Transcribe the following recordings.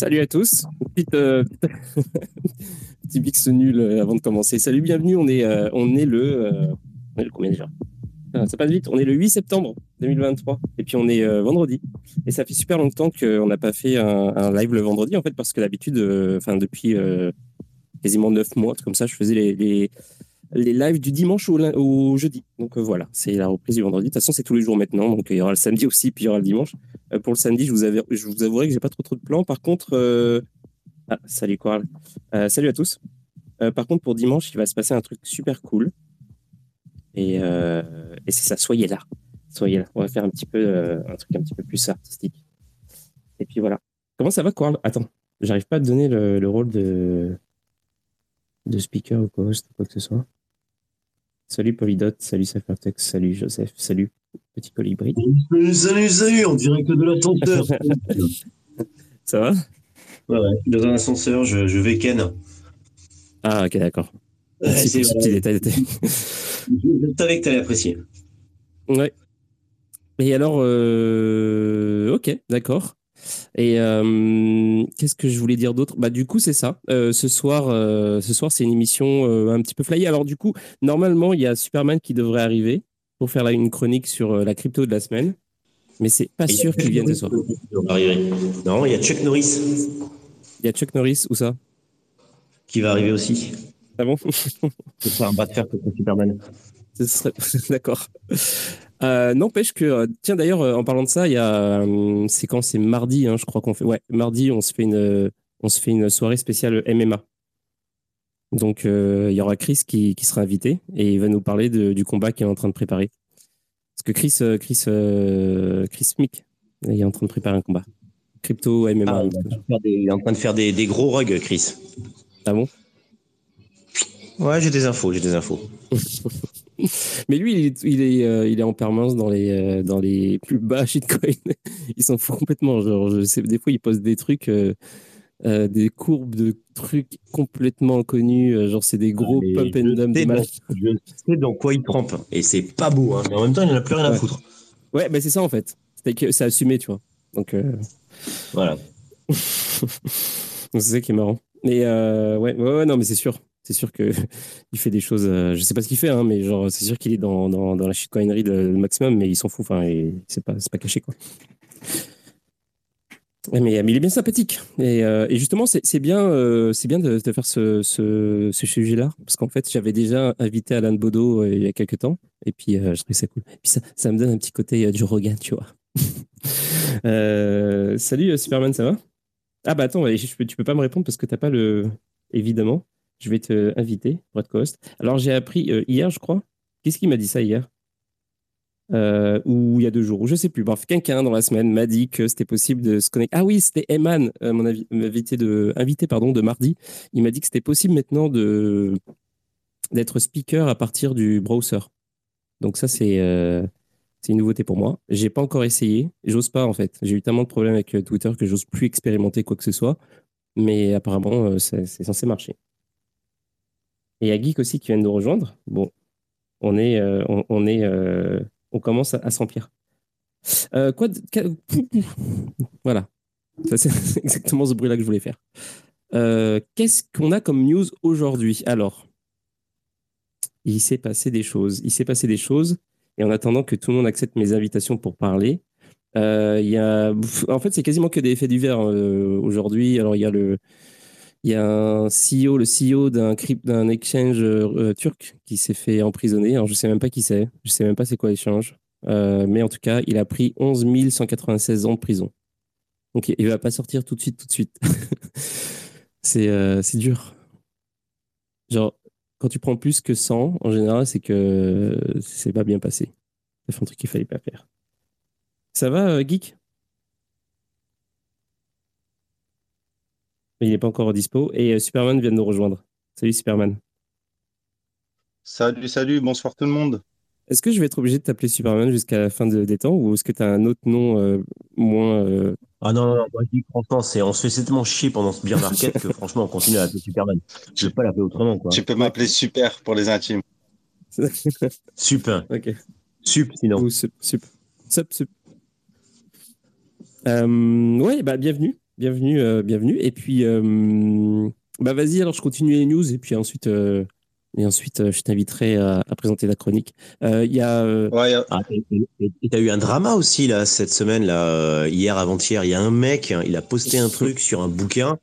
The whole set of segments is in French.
Salut à tous. Petite, euh, petit mix nul euh, avant de commencer. Salut, bienvenue. On est, euh, on est le, combien déjà? Ah, Ça passe vite. On est le 8 septembre 2023 et puis on est vendredi. Et ça fait super longtemps qu'on n'a pas fait un, live le vendredi en fait parce que d'habitude, depuis quasiment neuf mois, comme ça, je faisais les, les lives du dimanche au, jeudi. Donc euh, voilà, c'est la reprise du vendredi. De toute façon, c'est tous les jours maintenant. Donc il y aura le samedi aussi, puis il y aura le dimanche. Euh, pour le samedi, je vous, je avouerai que j'ai pas trop trop de plans. Par contre, euh, ah, salut Coral. Euh, salut à tous. Euh, par contre, pour dimanche, il va se passer un truc super cool. Et, euh, c'est ça, soyez là. Soyez là. On va faire un petit peu euh, un truc un petit peu plus artistique. Et puis voilà. Comment ça va, Coral Attends, j'arrive pas à te donner le, le rôle de, de speaker ou co-host ou quoi que ce soit. Salut Polydot, salut Safertex, salut Joseph, salut Petit Colibri. Salut, salut, salut, on dirait que de l'ascenseur. Ça va? Ouais, ouais, dans un ascenseur, je, je vais ken. Ah, ok, d'accord. Ouais, Merci pour ce petit détail. Je savais que tu allais apprécier. Ouais. Et alors, euh, ok, d'accord. Et euh, qu'est-ce que je voulais dire d'autre? Bah du coup c'est ça. Euh, ce soir, euh, ce soir c'est une émission un petit peu flyée. Alors du coup, normalement il y a Superman qui devrait arriver pour faire là une chronique sur la crypto de la semaine, mais c'est pas Et sûr qu'il vienne ce soir. Non, il y a Chuck Norris Il y a Chuck Norris ou ça? Qui va arriver aussi. Ah bon? C'est faire un bras de fer contre Superman. Ce serait- D'accord. Euh, N'empêche que, euh, tiens d'ailleurs, euh, en parlant de ça, il y a, c'est quand? C'est mardi, hein, je crois qu'on fait, ouais, mardi, on se fait une, on se fait une soirée spéciale MMA. Donc euh, il y aura Chris qui, qui sera invité et il va nous parler de- du combat qu'il est en train de préparer. Parce que Chris, Chris, euh, Chris Mick, il est en train de préparer un combat. Crypto MMA. Ah, il, est en train de faire des, il est en train de faire des, des gros rugs, Chris. Ah bon? Ouais, j'ai des infos, j'ai des infos. Mais lui, il est, il est, euh, il est en permanence dans les, euh, dans les plus bas shitcoins. il s'en fout complètement. Genre, je sais, des fois, il poste des trucs, euh, des courbes de trucs complètement inconnus. genre, c'est des gros Ah, mais pump and dump Je sais dans quoi il trempe. Et c'est pas beau, hein. mais en même temps, il n'en a plus rien à foutre. Ouais, mais c'est ça en fait. C'est que c'est assumé, tu vois. Donc, Voilà. c'est ça qui est marrant. Mais ouais, ouais, ouais, non, mais c'est sûr. C'est sûr que il fait des choses. euh, je sais pas ce qu'il fait, hein, mais genre, c'est sûr qu'il est dans, dans, dans la shitcoinerie le, le maximum, mais il s'en fout. Enfin, c'est pas, pas caché, quoi. Mais, il est bien sympathique. Et, euh, justement, c'est bien, euh, bien de, de faire ce, ce, sujet-là, parce qu'en fait, j'avais déjà invité Alan Bodo euh, il y a quelques temps, et puis euh, je trouvais ça cool. Et puis ça, ça me donne un petit côté du Rogan, tu vois. Salut Superman, ça va? Ah bah attends, tu peux pas me répondre parce que t'as pas le. Évidemment, je vais te inviter co-host. Alors j'ai appris euh, hier, je crois. Qu'est-ce qu'il m'a dit ça hier? Euh, Ou il y a deux jours, ou je sais plus. Bref, quelqu'un dans la semaine m'a dit que c'était possible de se connecter. Ah oui, c'était Eman, euh, mon invité de pardon de mardi. Il m'a dit que c'était possible maintenant de d'être speaker à partir du browser. Donc ça c'est une nouveauté pour moi. J'ai pas encore essayé. J'ose pas en fait. J'ai eu tellement de problèmes avec Twitter que j'ose plus expérimenter quoi que ce soit. Mais apparemment, c'est censé marcher. Et il y a Geek aussi qui vient de nous rejoindre. Bon, on est, euh, on, est, euh, on commence à, à s'emplir. Euh, Voilà. C'est exactement ce bruit-là que je voulais faire. Qu'est-ce qu'on a comme news aujourd'hui? Alors, il s'est passé des choses. Il s'est passé des choses. Et en attendant que tout le monde accepte mes invitations pour parler, il y a, en fait, c'est quasiment que des effets divers aujourd'hui. Alors, il y a le, il y a un CEO, le CEO d'un d'un exchange euh, turc qui s'est fait emprisonner. Alors, je sais même pas qui c'est. Je sais même pas c'est quoi l'échange. Euh, mais en tout cas, il a pris 11 196 ans de prison. Donc, il va pas sortir tout de suite, tout de suite. c'est euh, c'est dur. Genre, quand tu prends plus que 100, en général, c'est que c'est pas bien passé. Fait un truc qu'il fallait pas faire. Ça va, euh, Il n'est pas encore dispo. Et euh, Superman vient de nous rejoindre. Salut Superman. Salut, salut, bonsoir tout le monde. Est-ce que je vais être obligé de t'appeler Superman jusqu'à la fin de- des temps ou est-ce que tu as un autre nom euh, moins. euh, Ah non, non, non, moi je dis franchement, c'est, on se fait tellement chier pendant ce beer market que franchement, on continue à l'appeler Superman. Je vais pas l'appeler autrement, quoi. Tu peux m'appeler Super pour les intimes. Super. ok. Sup, sinon. Ou sup, sup. Sup, sup. Euh, ouais, bah, bienvenue. Bienvenue, euh, bienvenue. Et puis, euh, bah vas-y, alors je continue les news et puis ensuite, euh, et ensuite je t'inviterai à, à présenter la chronique. Euh, Il y a. euh, Ouais, y a- Ah, et et- et t'as eu un drama aussi là cette semaine là hier avant-hier. Il y a un mec, hein, il a posté un truc sur un bouquin,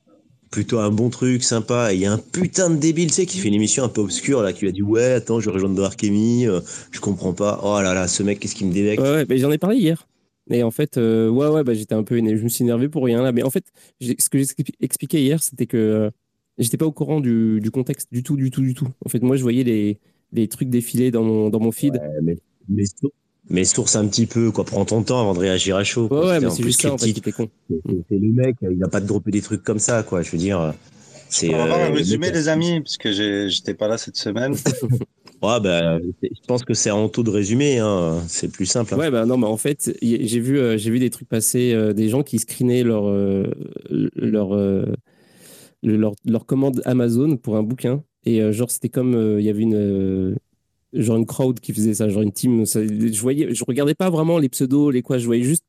plutôt un bon truc sympa. Et il y a un putain de débile, tu sais, qui fait une émission un peu obscure là, qui lui a dit ouais attends je vais rejoindre Dark Amy, euh, je comprends pas. Oh là là, ce mec qu'est-ce qu'il me débecte. Ouais, ouais, mais j'en ai parlé hier. Et en fait, euh, ouais, ouais, bah, j'étais un peu énervé. Je me suis énervé pour rien là. Mais en fait, ce que expliqué hier, c'était que euh, j'étais pas au courant du, du contexte du tout, du tout, du tout. En fait, moi, je voyais les, les trucs défiler dans mon, dans mon feed. Ouais, mais, mais, sour- mais source un petit peu quoi, prends ton temps avant de réagir à chaud. Ouais, quoi. ouais, C'était mais c'est juste ça, en fait, qui était con. C'est le mec, il a pas de dropper des trucs comme ça quoi. Je veux dire, c'est. On va euh, a- les amis, parce que j'étais pas là cette semaine. Ouais, bah, je pense que c'est en taux de résumé, hein. c'est plus simple. hein. Ouais, bah non, mais en fait, j'ai vu, euh, j'ai vu des trucs passer, euh, des gens qui screenaient leur, euh, leur, le- leur, leur commande Amazon pour un bouquin. Et genre, c'était comme, il y avait une, genre une crowd qui faisait ça, genre une team. je voyais, je regardais pas vraiment les pseudos, les quoi, je voyais juste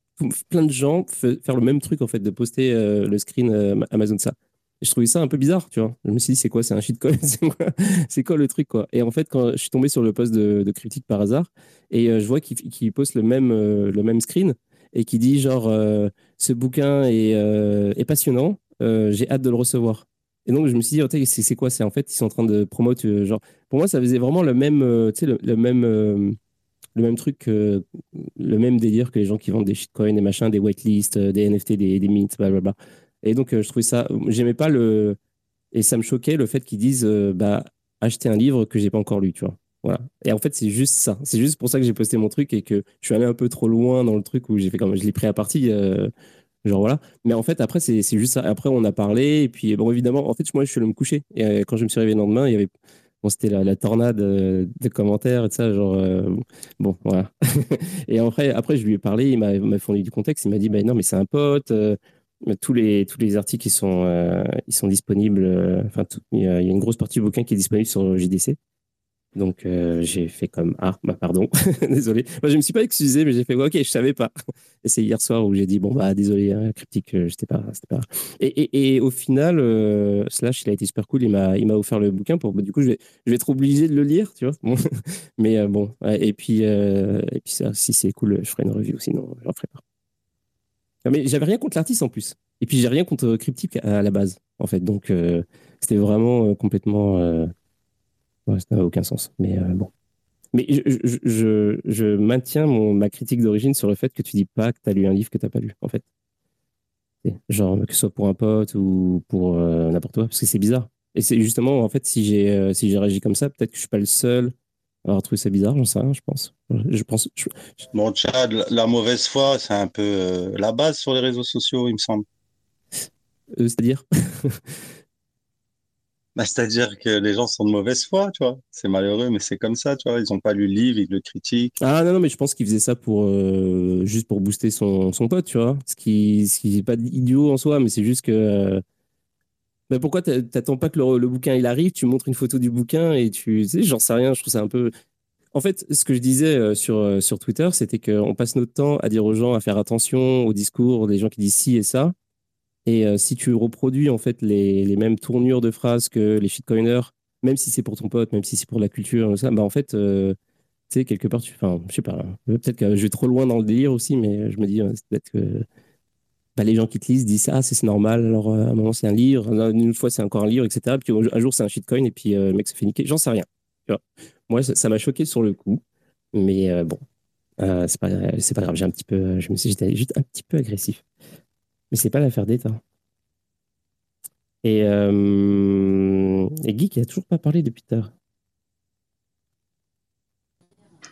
plein de gens faire le même truc, en fait, de poster le screen Amazon ça. Je trouvais ça un peu bizarre, tu vois. Je me suis dit, c'est quoi, c'est un shitcoin, c'est quoi, le truc, quoi? Et en fait, quand je suis tombé sur le post de, critique par hasard, et euh, je vois qu'il poste le même, euh, le même screen et qui dit genre euh, ce bouquin est, passionnant, j'ai hâte de le recevoir. Et donc je me suis dit, oh, c'est quoi? C'est en fait, ils sont en train de promouvoir, genre, pour moi, ça faisait vraiment le même, le, le même, le même truc, le même délire que les gens qui vendent des shitcoins, des machins, des whitelists, euh, des NFT, des, des mints, blablabla. Et donc euh, je trouvais ça, j'aimais pas le, et ça me choquait le fait qu'ils disent, euh, bah, acheter un livre que j'ai pas encore lu, tu vois. Voilà. Et en fait, c'est juste ça. C'est juste pour ça que j'ai posté mon truc et que je suis allé un peu trop loin dans le truc où j'ai fait comme je l'ai pris à partie. euh, genre voilà. Mais en fait, après, c'est juste ça. Après, on a parlé. Et puis, bon, évidemment, en fait, moi, je suis allé me coucher. Et quand je me suis réveillé le lendemain, il y avait. Bon, c'était la, tornade de commentaires et de ça. Genre, bon, voilà. et après, après, je lui ai parlé. Il m'a fourni du contexte. Il m'a dit, ben non, mais c'est un pote. Tous les, tous les articles ils sont, euh, ils sont disponibles. euh, Enfin, il y, a une grosse partie du bouquin qui est disponible sur JDC. Donc, euh, j'ai fait comme Ah, bah, pardon, désolé. Moi, je me suis pas excusé, mais j'ai fait Ok, je savais pas. Et c'est hier soir où j'ai dit Bon, bah, désolé, hein, cryptique, euh, j'étais pas, pas. Et, et, au final, Slash, il a été super cool. Il m'a, il m'a offert le bouquin pour. bah, du coup, je vais, je vais être obligé de le lire, tu vois. Mais bon, et puis, et puis si c'est cool, je ferai une review. Sinon, j'en ferai pas. Mais j'avais rien contre l'artiste en plus. Et puis, j'ai rien contre Cryptic à la base, en fait. Donc, euh, c'était vraiment euh, complètement. euh, Ouais, ça n'a aucun sens. Mais euh, bon. Mais je, je, maintiens mon, ma critique d'origine sur le fait que tu dis pas que tu as lu un livre que tu n'as pas lu, en fait. Genre, que ce soit pour un pote ou pour euh, n'importe quoi, parce que c'est bizarre. Et c'est justement, en fait, si j'ai euh, si réagi comme ça, peut-être que je suis pas le seul avoir trouvé ça bizarre, j'en sais rien, je pense. Je pense. je- Bon, Chad, la- mauvaise foi, c'est un peu euh, la base sur les réseaux sociaux, il me semble. euh, C'est-à-dire? Bah, c'est-à-dire que les gens sont de mauvaise foi, tu vois. C'est malheureux, mais c'est comme ça, tu vois. Ils n'ont pas lu le livre, ils le critiquent. Ah non, non, mais je pense qu'il faisait ça pour euh, juste pour booster son, son pote, tu vois. Ce qui, ce qui n'est pas idiot en soi, mais c'est juste que. Mais pourquoi t'a- t'attends pas que le, bouquin il arrive, tu montres une photo du bouquin et tu. sais, j'en sais rien, je trouve ça un peu. En fait, ce que je disais euh, sur, euh, sur Twitter, c'était qu'on passe notre temps à dire aux gens à faire attention au discours des gens qui disent ci et ça. Et euh, si tu reproduis en fait les, les mêmes tournures de phrases que les shitcoiners, même si c'est pour ton pote, même si c'est pour la culture, ça, bah en fait, tu sais, quelque part, tu, enfin, je sais pas, hein. peut-être que je vais trop loin dans le délire aussi, mais je me dis, peut-être que bah, les gens qui te lisent disent, ah, c'est normal, alors euh, à un moment c'est un livre, une fois c'est encore un livre, etc. Puis un jour c'est un shitcoin, et puis euh, le mec se fait niquer. J'en sais rien. Moi, ça m'a choqué sur le coup, mais euh, bon, euh, c'est pas, pas grave, j'ai un petit peu, je me suis, j'étais juste un petit peu agressif. Mais c'est pas l'affaire d'État. Et, euh, et Geek, il a toujours pas parlé depuis tard.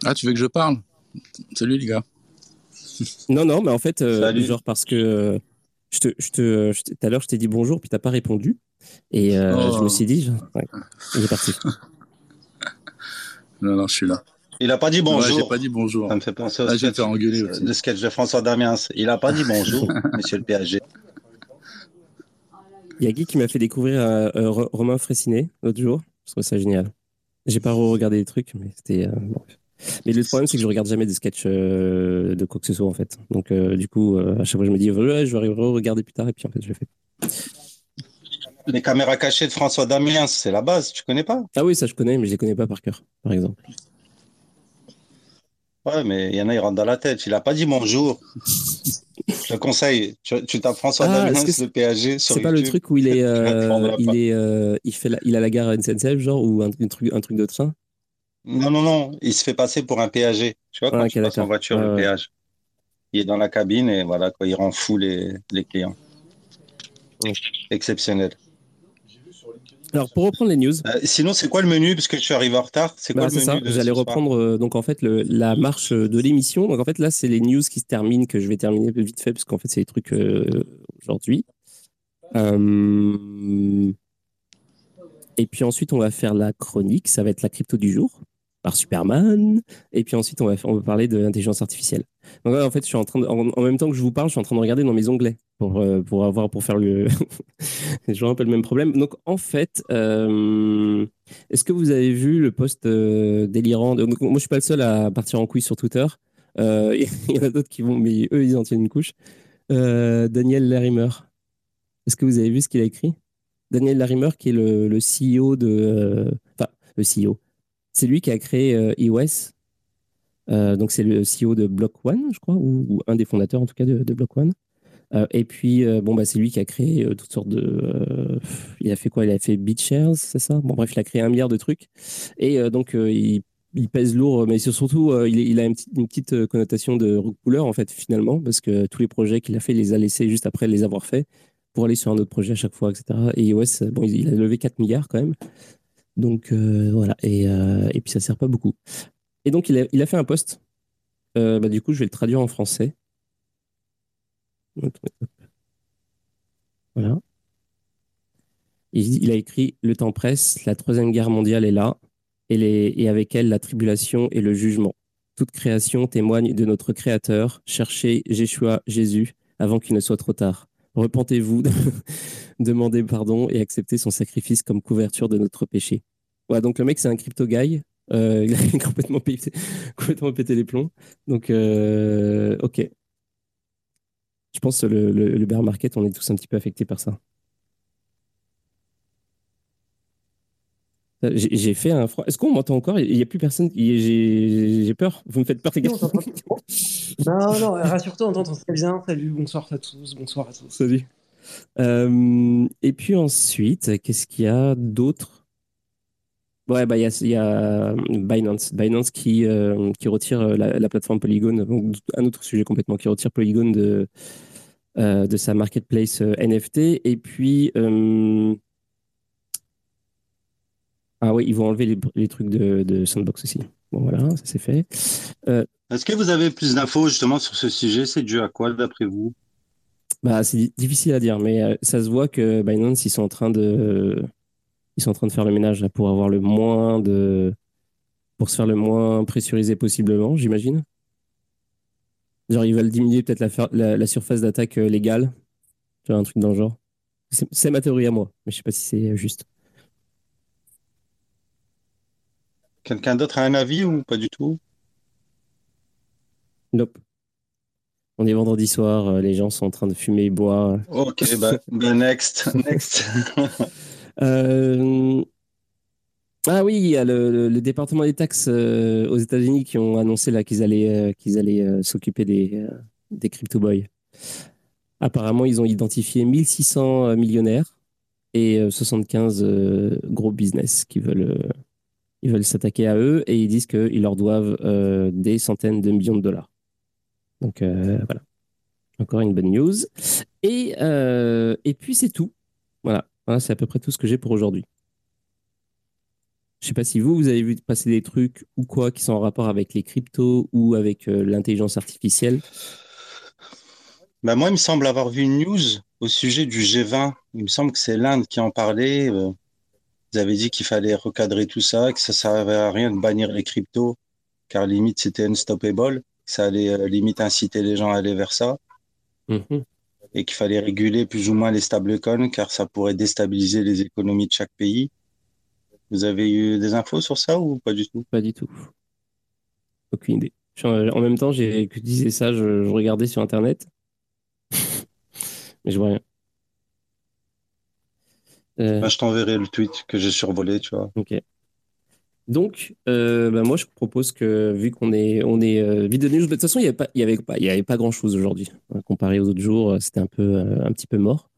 Ah, tu veux que je parle? Salut les gars. Non, non, mais en fait, euh, genre parce que euh, je te, je te, je t'ai- tout à l'heure, je t'ai dit bonjour, puis t'as pas répondu. Et euh, Oh. je me suis dit, je- ouais, il est parti. Non, non, je suis là. Il n'a pas dit Ouais, bonjour. j'ai pas dit bonjour. Ça me fait penser au Ah, sketch, aussi. le de François Damiens. Il n'a pas dit bonjour, monsieur le PSG. Il y a Geek qui m'a fait découvrir euh, euh, Ro- Romain Fressinet l'autre jour. Je trouve ça génial. J'ai pas regardé les trucs, mais c'était. euh, bon. Mais le problème, c'est que je regarde jamais des sketchs euh, de quoi que ce soit, en fait. Donc, euh, du coup, euh, à chaque fois, je me dis, ouais, je vais regarder plus tard, et puis en fait, je le fais. Les caméras cachées de François Damiens, c'est la base, tu connais pas? Ah oui, ça, je connais, mais je les connais pas par cœur, par exemple. Ouais, mais il y en a, ils rentrent dans la tête. Il a pas dit bonjour. je te conseille, tu, tu tapes François Ah, Damiens, le PAG sur C'est pas le truc où il est, il est, il fait, la- il a la gare SNCF, genre, ou un, un truc, un truc de train? Non, non, non, il se fait passer pour un PAG. Tu vois, quand Ah, tu passes en voiture, Ouais, le péage. Il est dans la cabine et voilà, quoi, il rend fou les, les clients. Exceptionnel. Alors, pour reprendre les news, Euh, sinon, c'est quoi le menu Parce que je suis arrivé en retard? C'est quoi Bah, le menu ça, de j'allais reprendre euh, donc en fait le- la marche de l'émission. Donc en fait là c'est les news qui se terminent que je vais terminer vite fait parce qu'en fait c'est les trucs euh, aujourd'hui. Euh, Et puis ensuite on va faire la chronique, ça va être la crypto du jour par Superman. Et puis ensuite on va, on va parler de l'intelligence artificielle. En fait je suis en train en, même temps que je vous parle, je suis en train de regarder dans mes onglets pour euh, pour avoir pour faire le un peu le même problème. Donc en fait euh, est-ce que vous avez vu le post euh, délirant de- donc, Moi, je suis pas le seul à partir en couille sur Twitter. Il y en a d'autres qui vont, mais eux, ils en tiennent une couche. Daniel Larimer. Est-ce que vous avez vu ce qu'il a écrit? Daniel Larimer, qui est le, le CEO de. Enfin, le CEO. C'est lui qui a créé euh, iOS. Euh, donc, c'est le CEO de Block One, je crois, ou, un des fondateurs, en tout cas, de, Block One. Euh, et puis, bah, c'est lui qui a créé toutes sortes de. il a fait quoi? Il a fait BitShares, c'est ça? Bon, bref, il a créé un milliard de trucs. Et donc, il, pèse lourd, mais surtout, il, a une petite, connotation de puller, en fait, finalement, parce que tous les projets qu'il a fait, il les a laissés juste après les avoir faits pour aller sur un autre projet à chaque fois, etc. Et iOS, euh, bon, il, il a levé 4 milliards quand même. Donc, euh, voilà. Et, euh, et puis, ça sert pas beaucoup. Et donc, il a, fait un post. Euh, bah, du coup, je vais le traduire en français. Voilà. Il, a écrit Le temps presse, la troisième guerre mondiale est là, et avec elle la tribulation et le jugement. Toute création témoigne de notre Créateur. Cherchez Jéshua, Jésus, avant qu'il ne soit trop tard. Repentez-vous, demandez pardon et acceptez son sacrifice comme couverture de notre péché. Voilà, donc le mec, c'est un crypto guy. Euh, il a complètement pété, complètement pété les plombs. Donc, euh, ok. Je pense que le, le, le bear market, on est tous un petit peu affectés par ça. J'ai j'ai fait un froid. Est-ce qu'on m'entend encore? Il n'y a plus personne. J'ai peur. Vous me faites peur, les gars. Non. Non, non, rassure-toi, on t'entend très bien. Salut, bonsoir à tous, bonsoir à tous. Salut. Euh, et puis ensuite, qu'est-ce qu'il y a d'autre? Ouais, bah, il y a, a Binance. Binance qui, euh, qui retire euh, la, la plateforme Polygon. Donc, un autre sujet complètement, qui retire Polygon de, euh, de sa marketplace euh, NFT. Et puis. euh, Ah oui, ils vont enlever les, trucs de Sandbox aussi. Bon, voilà, ça c'est fait. Est-ce que vous avez plus d'infos justement sur ce sujet? C'est dû à quoi d'après vous? Bah, c'est di- difficile à dire, mais euh, ça se voit que Binance, ils sont en train de, ils sont en train de faire le ménage là, pour avoir le moins de, pour se faire le moins pressurisé possiblement, j'imagine. Genre, ils veulent diminuer peut-être la, fer- la, la surface d'attaque euh, légale. Vois, un truc dans le genre. C'est ma théorie à moi, mais je sais pas si c'est euh, juste. Quelqu'un d'autre a un avis ou pas du tout? Nope. On est vendredi soir, euh, les gens sont en train de fumer et boire. Ok, bah, bah, next, next. Euh, Ah oui, il y a le, département des taxes euh, aux États-Unis qui ont annoncé là qu'ils allaient, euh, qu'ils allaient s'occuper des, des crypto boys. Apparemment, ils ont identifié 1600 euh, millionnaires et euh, 75 euh, gros business qui veulent, ils veulent s'attaquer à eux et ils disent qu'ils leur doivent des centaines de millions de dollars. Donc euh, voilà, encore une bonne news. Et, euh, puis c'est tout. Voilà, Voilà, c'est à peu près tout ce que j'ai pour aujourd'hui. Je sais pas si vous, vous avez vu passer des trucs ou quoi qui sont en rapport avec les cryptos ou avec euh, l'intelligence artificielle. Bah, moi, il me semble avoir vu une news au sujet du G20. Il me semble que c'est l'Inde qui en parlait. Ils avaient dit qu'il fallait recadrer tout ça, que ça servait à rien de bannir les cryptos, car limite c'était unstoppable, ça allait euh, limite inciter les gens à aller vers ça, Mhm. et qu'il fallait réguler plus ou moins les stablecoins, car ça pourrait déstabiliser les économies de chaque pays. Vous avez eu des infos sur ça ou pas du tout? Pas du tout. Aucune idée. En même temps, j'ai que disais ça, je, je regardais sur Internet. Mais je vois rien. Euh, Bah, je t'enverrai le tweet que j'ai survolé, tu vois. ok. Donc, euh, bah, moi, je propose que, vu qu'on est, on est euh, vide de news, de toute façon, il n'y avait pas, il y avait pas, il y avait pas grand-chose aujourd'hui. Euh, Comparé aux autres jours, euh, c'était un peu, euh, un petit peu mort.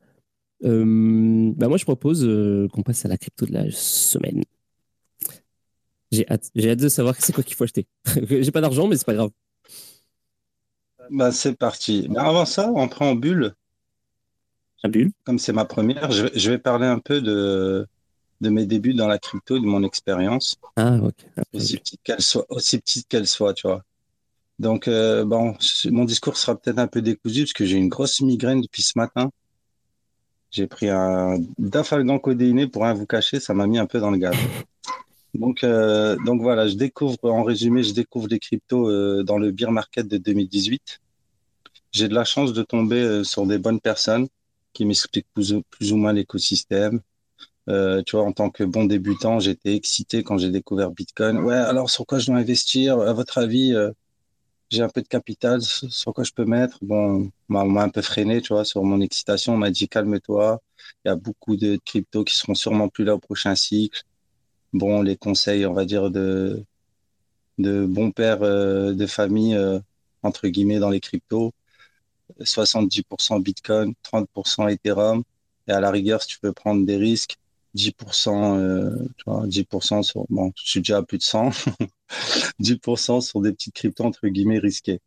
Bah, moi, je propose qu'on passe à la crypto de la semaine. J'ai hâte, j'ai hâte de savoir c'est quoi qu'il faut acheter. j'ai pas d'argent, mais c'est pas grave. Bah, c'est parti. Mais avant ça, en préambule, Un bulle. comme c'est ma première, je vais parler un peu de, de mes débuts dans la crypto, de mon expérience, Ah, ok. aussi petite qu'elle soit, aussi petite qu'elle soit, tu vois. Donc, euh, bon, mon discours sera peut-être un peu décousu parce que j'ai une grosse migraine depuis ce matin. J'ai pris un dafalgan codéiné pour rien vous cacher, ça m'a mis un peu dans le gaz. Donc, euh, donc voilà, je découvre, en résumé, je découvre les cryptos euh, dans le bear market de 2018. J'ai de la chance de tomber euh, sur des bonnes personnes qui m'expliquent plus ou moins l'écosystème. Euh, tu vois, en tant que bon débutant, j'étais excité quand j'ai découvert Bitcoin. Ouais, alors sur quoi je dois investir? À votre avis, euh, j'ai un peu de capital, sur quoi je peux mettre? Bon, on m'a on m'a un peu freiné, tu vois, sur mon excitation. On m'a dit calme-toi. Il y a beaucoup de cryptos qui seront sûrement plus là au prochain cycle. Bon, les conseils, on va dire, de, de bons pères euh, de famille, entre guillemets, dans les cryptos. 70% Bitcoin, 30% Ethereum. Et à la rigueur, si tu veux prendre des risques, 10%, euh, tu vois, 10% sur, bon, je suis déjà à plus de 100, 10% sur des petites cryptos, entre guillemets, risquées.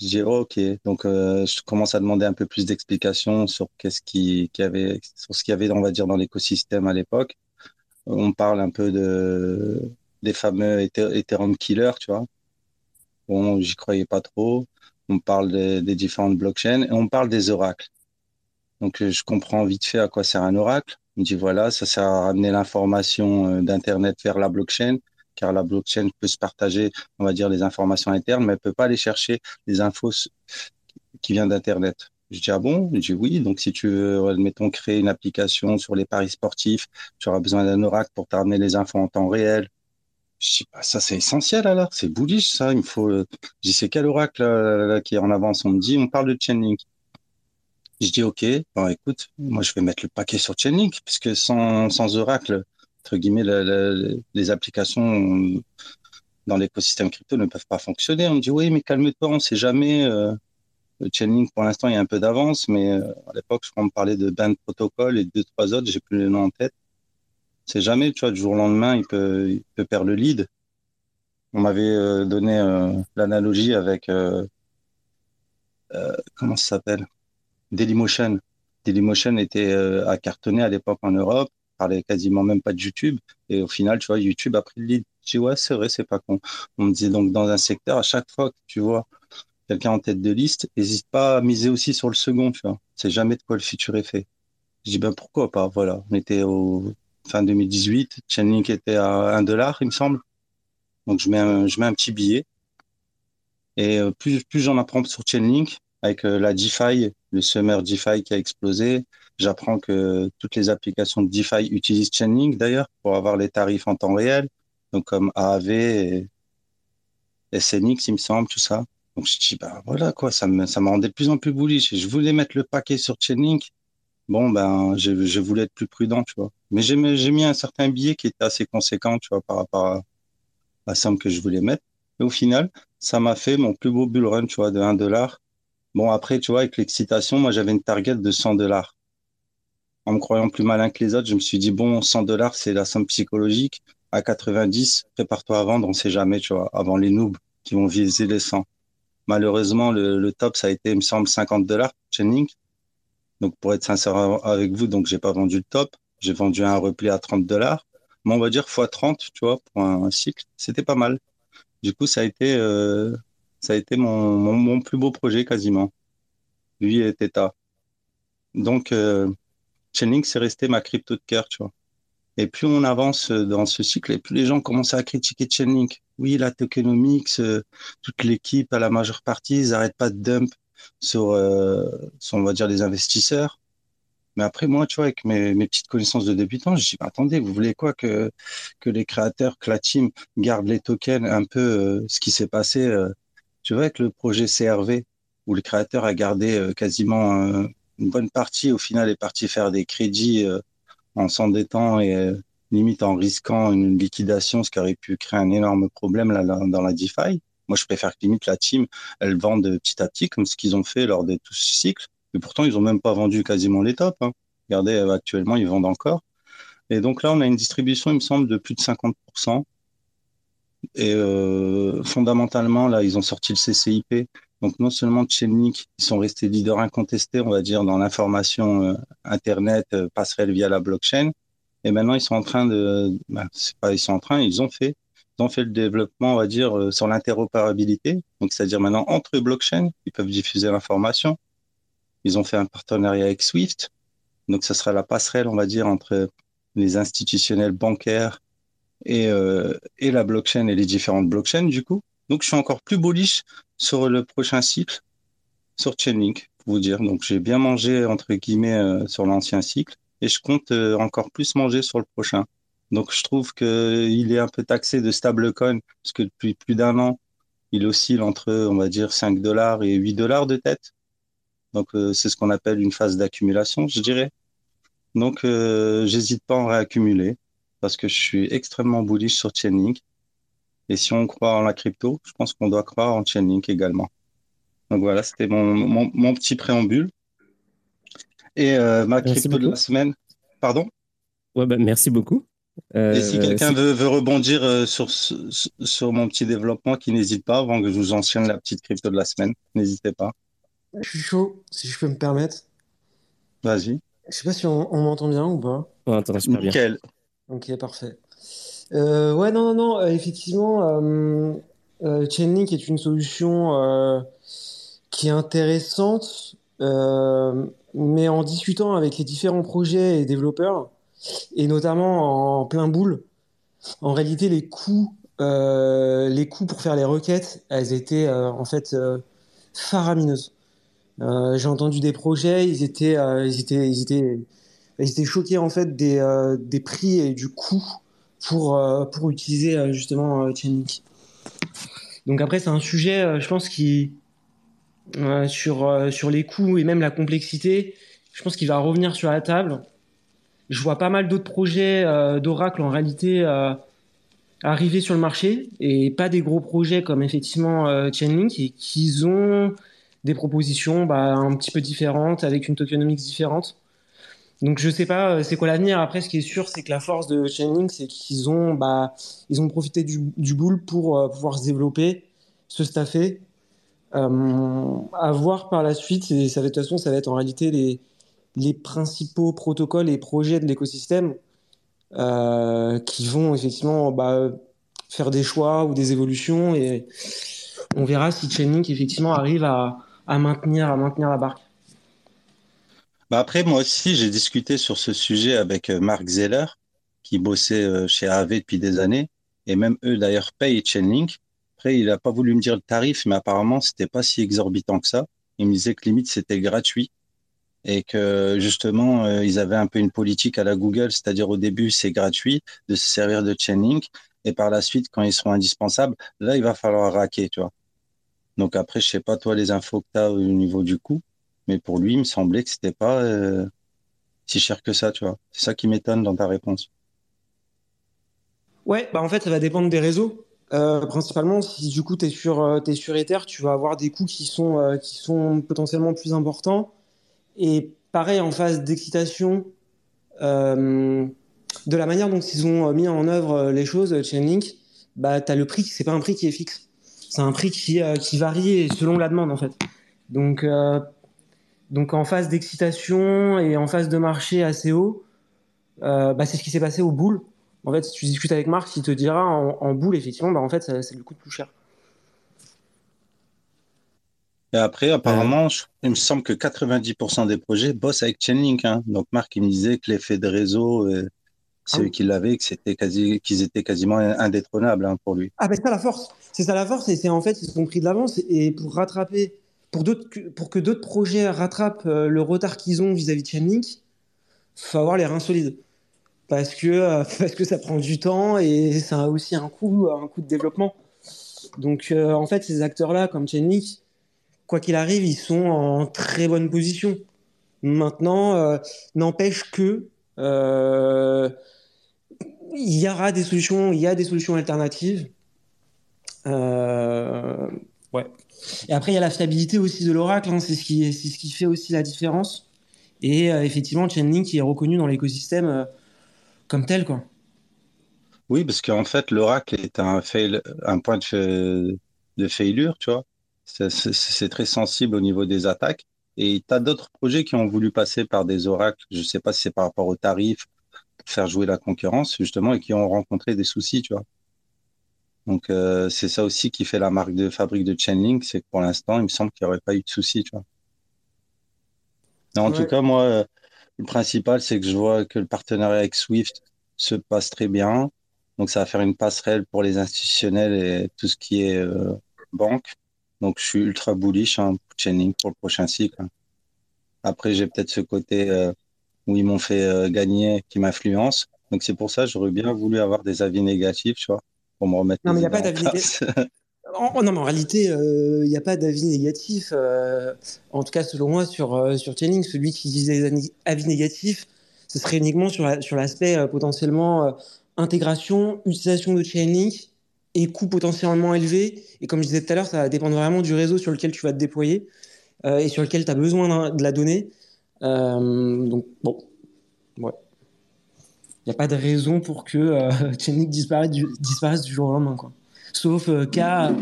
Je dis, oh, ok. Donc, euh, je commence à demander un peu plus d'explications sur qu'est-ce qui, qui avait, sur ce qu'il y avait, on va dire, dans l'écosystème à l'époque. On parle un peu de, des fameux Ether- Ethereum killers, tu vois. Bon, j'y croyais pas trop. On parle des, des différentes blockchains et on parle des oracles. Donc, euh, je comprends vite fait à quoi sert un oracle. On me dit, voilà, ça sert à ramener l'information euh, d'Internet vers la blockchain, car la blockchain peut se partager, on va dire, les informations internes, mais elle peut pas aller chercher les infos qui viennent d'Internet. Je dis, ah bon? Je dis, oui. Donc, si tu veux, admettons, créer une application sur les paris sportifs, tu auras besoin d'un oracle pour te ramener les infos en temps réel. Je dis, bah, ça, c'est essentiel, alors. C'est bullish, ça. Il me faut, euh, je dis, c'est quel oracle, qui est en avance? On me dit, on parle de Chainlink. Je dis, OK, écoute, moi, je vais mettre le paquet sur Chainlink, puisque sans, sans Oracle, entre guillemets, le- le- les applications dans l'écosystème crypto ne peuvent pas fonctionner. On me dit, oui, mais calme-toi, on sait jamais. Euh, Chainlink, pour l'instant, il y a un peu d'avance, mais euh, à l'époque, je crois me parlait de Band Protocol et deux, trois autres, j'ai plus le nom en tête. C'est jamais, tu vois, du jour au lendemain, il peut, perdre le lead. On m'avait euh, donné l'analogie avec, comment ça s'appelle? Dailymotion. Dailymotion était euh, à cartonner à l'époque en Europe, parlait quasiment même pas de YouTube. Et au final, tu vois, YouTube a pris le lead. Je dis, ouais, c'est vrai, c'est pas con. On me disait donc dans un secteur, à chaque fois que tu vois quelqu'un en tête de liste, n'hésite pas à miser aussi sur le second, tu vois. C'est jamais de quoi le futur est fait. Je dis, ben pourquoi pas, voilà. On était au fin 2018, Chainlink était à 1 dollar, il me semble. Donc je mets un, je mets un petit billet. Et euh, plus, plus j'en apprends sur Chainlink, avec euh, la DeFi, le summer DeFi qui a explosé, j'apprends que toutes les applications de DeFi utilisent Chainlink d'ailleurs pour avoir les tarifs en temps réel, donc comme AAV et SNX, il me semble, tout ça. Donc je dis, bah voilà quoi, ça me, ça rendait de plus en plus bullish. Je voulais mettre le paquet sur Chainlink. Bon, ben, je, voulais être plus prudent, tu vois. Mais j'ai mis un certain billet qui était assez conséquent, tu vois, par rapport à la somme que je voulais mettre. Et au final, ça m'a fait mon plus beau bull run, tu vois, de 1 dollar. Bon, après, tu vois, avec l'excitation, moi, j'avais une target de 100 dollars. En me croyant plus malin que les autres, je me suis dit, bon, 100 dollars, c'est la somme psychologique. À 90, prépare-toi à vendre, on sait jamais, tu vois, avant les noobs qui vont viser les 100. Malheureusement, le, top, ça a été, il me semble, 50 dollars, Chainlink. Donc, pour être sincère avec vous, donc, j'ai pas vendu le top. J'ai vendu un repli à 30 dollars. Mais on va dire x 30, tu vois, pour un, un cycle. C'était pas mal. Du coup, ça a été, euh, ça a été mon, mon, plus beau projet quasiment. Lui et Theta. Donc, euh, Chainlink, c'est resté ma crypto de cœur, tu vois. Et plus on avance dans ce cycle, et plus les gens commencent à critiquer Chainlink. Oui, la tokenomics, euh, toute l'équipe, à la majeure partie, ils n'arrêtent pas de dump sur, euh, sur, on va dire, les investisseurs. Mais après, moi, tu vois, avec mes, mes petites connaissances de débutant, je dis, attendez, vous voulez quoi que, que les créateurs, que la team garde les tokens un peu euh, ce qui s'est passé, euh, tu vois, avec le projet CRV, où le créateur a gardé euh, quasiment euh, une bonne partie, au final, est parti faire des crédits euh, en s'endettant et limite en risquant une liquidation, ce qui aurait pu créer un énorme problème dans la DeFi. Moi, je préfère que limite la team, elle vende petit à petit, comme ce qu'ils ont fait lors de tout ce cycle. Et pourtant, ils ont même pas vendu quasiment les tops. Hein. Regardez, actuellement, ils vendent encore. Et donc là, on a une distribution, il me semble, de plus de 50%. Et euh, fondamentalement, là, ils ont sorti le CCIP. Donc non seulement Chainlink, ils sont restés leaders incontestés, on va dire, dans l'information euh, Internet, euh, passerelle via la blockchain. Et maintenant, ils sont en train de... Ben, c'est pas ils sont en train, ils ont fait. Ils ont fait le développement, on va dire, sur l'interopérabilité. Donc, c'est-à-dire maintenant, entre blockchains, ils peuvent diffuser l'information. Ils ont fait un partenariat avec Swift. Donc, ce sera la passerelle, on va dire, entre les institutionnels bancaires et, euh, et la blockchain et les différentes blockchains, du coup. Donc, je suis encore plus bullish sur le prochain cycle, sur Chainlink, pour vous dire. Donc, j'ai bien mangé, entre guillemets, euh, sur l'ancien cycle et je compte euh, encore plus manger sur le prochain. Donc, je trouve qu'il est un peu taxé de stablecoin parce que depuis plus d'un an, il oscille entre, on va dire, 5 dollars et 8 dollars de tête. Donc, euh, c'est ce qu'on appelle une phase d'accumulation, je dirais. Donc, euh, j'hésite pas à en réaccumuler parce que je suis extrêmement bullish sur Chainlink. Et si on croit en la crypto, je pense qu'on doit croire en Chainlink également. Donc voilà, c'était mon, mon, mon petit préambule. Et euh, ma Merci crypto de la semaine. Pardon? Ouais, bah, merci beaucoup. Et si Euh, quelqu'un veut, veut rebondir euh, sur, sur mon petit développement, qui n'hésite pas avant que je vous enchaîne la petite crypto de la semaine. N'hésitez pas. Je suis chaud, si je peux me permettre. Vas-y. Je sais pas si on, on m'entend bien ou pas. on entend super bien. Nickel. Ok, parfait. Euh, ouais, non, non, non, euh, effectivement, euh, Chainlink est une solution qui est intéressante, mais en discutant avec les différents projets et développeurs, et notamment en plein boule, en réalité, les coûts, les coûts pour faire les requêtes, elles étaient en fait faramineuses. J'ai entendu des projets, ils étaient, ils étaient, ils étaient, ils étaient choqués en fait des, euh, des prix et du coût pour, euh, pour utiliser euh, justement Chainlink. Donc après, c'est un sujet, je pense, qui sur, sur les coûts et même la complexité, je pense qu'il va revenir sur la table. Je vois pas mal d'autres projets d'Oracle en réalité arriver sur le marché et pas des gros projets comme effectivement Chainlink et qui ont des propositions bah, un petit peu différentes avec une tokenomics différente. Donc je sais pas euh, c'est quoi l'avenir. Après, ce qui est sûr, c'est que la force de Chainlink, c'est qu'ils ont, bah, ils ont profité du, du bull pour euh, pouvoir se développer, se staffer, euh, à voir par la suite. Et ça va, de toute façon, ça va être en réalité les, les principaux protocoles et projets de l'écosystème euh, qui vont effectivement bah, faire des choix ou des évolutions. Et on verra si Chainlink effectivement arrive à, à maintenir, à maintenir la barque. Bah après, moi aussi, j'ai discuté sur ce sujet avec euh, Mark Zeller, qui bossait euh, chez AV depuis des années. Et même eux, d'ailleurs, payent Chainlink. Après, il n'a pas voulu me dire le tarif, mais apparemment, c'était pas si exorbitant que ça. Il me disait que limite, c'était gratuit. Et que justement, euh, ils avaient un peu une politique à la Google, c'est-à-dire au début, c'est gratuit de se servir de Chainlink. Et par la suite, quand ils seront indispensables, là, il va falloir raquer, tu vois. Donc après, je sais pas, toi, les infos que tu au niveau du coût. Mais pour lui, il me semblait que c'était pas euh, si cher que ça, tu vois. C'est ça qui m'étonne dans ta réponse. Ouais, bah en fait, ça va dépendre des réseaux. Euh, principalement, si du coup tu es sur, euh, t'es sur Ether, tu vas avoir des coûts qui sont, qui sont potentiellement plus importants. Et pareil, en phase d'excitation, de la manière dont ils ont mis en œuvre les choses, Chainlink, bah, tu as le prix, c'est pas un prix qui est fixe. C'est un prix qui, qui varie selon la demande, en fait. Donc, donc en phase d'excitation et en phase de marché assez haut, euh, bah, c'est ce qui s'est passé au boule. En fait, si tu discutes avec Marc, il te dira en, en boule, effectivement, bah, en fait, ça, ça lui coûte plus cher. Et après, apparemment, il me semble que 90% des projets bossent avec Chainlink. Hein. Donc Marc, il me disait que l'effet de réseau, euh, c'est Ah eux qui l'avaient, que c'était quasi, qu'ils étaient quasiment indétrônables hein, pour lui. Ah, ben, c'est ça la force. C'est ça la force, et c'est en fait, ils ont pris de l'avance, et pour rattraper, pour, que- d'autres projets rattrapent euh, le retard qu'ils ont vis-à-vis de Chainlink, faut avoir les reins solides. Parce que, euh, parce que ça prend du temps et ça a aussi un coût, un coût de développement. Donc, euh, en fait, ces acteurs-là, comme Chainlink, quoi qu'il arrive, ils sont en très bonne position. Maintenant, n'empêche que il y aura des solutions, il y a des solutions alternatives. Ouais. Et après, il y a la fiabilité aussi de l'oracle. Hein, c'est ce qui, ce qui fait aussi la différence. Et euh, effectivement, Chainlink est reconnu dans l'écosystème euh, comme tel, quoi. Oui, parce qu'en fait, l'oracle est un, point de, fa- de failure, tu vois. C'est très sensible au niveau des attaques. Et tu as d'autres projets qui ont voulu passer par des oracles, je sais pas si c'est par rapport aux tarifs, pour faire jouer la concurrence, justement, et qui ont rencontré des soucis, tu vois. Donc, euh, c'est ça aussi qui fait la marque de fabrique de Chainlink, c'est que pour l'instant, il me semble qu'il n'y aurait pas eu de soucis, tu vois. Mais en tout cas, moi, euh, le principal, c'est que je vois que le partenariat avec Swift se passe très bien. Donc, ça va faire une passerelle pour les institutionnels et tout ce qui est euh, banque. Donc, je suis ultra bullish hein, pour Chainlink pour le prochain cycle. Après, j'ai peut-être ce côté où ils m'ont fait gagner qui m'influence. Donc, c'est pour ça que j'aurais bien voulu avoir des avis négatifs, tu vois, pour me remettre Non, mais il n'y a pas d'avis. En- non, mais en réalité, euh, il n'y a pas d'avis négatif. euh, en tout cas, selon moi, sur, euh, sur celui qui disait des avis négatifs, ce serait uniquement sur la- sur l'aspect euh, potentiellement euh, intégration, utilisation de Chainlink et coût potentiellement élevé. Et comme je disais tout à l'heure, ça va dépendre vraiment du réseau sur lequel tu vas te déployer euh, et sur lequel tu as besoin de la donnée. Euh, donc, bon, ouais. N'y a pas de raison pour que euh, disparaisse du, disparaisse du jour au lendemain, quoi. Sauf euh, cas,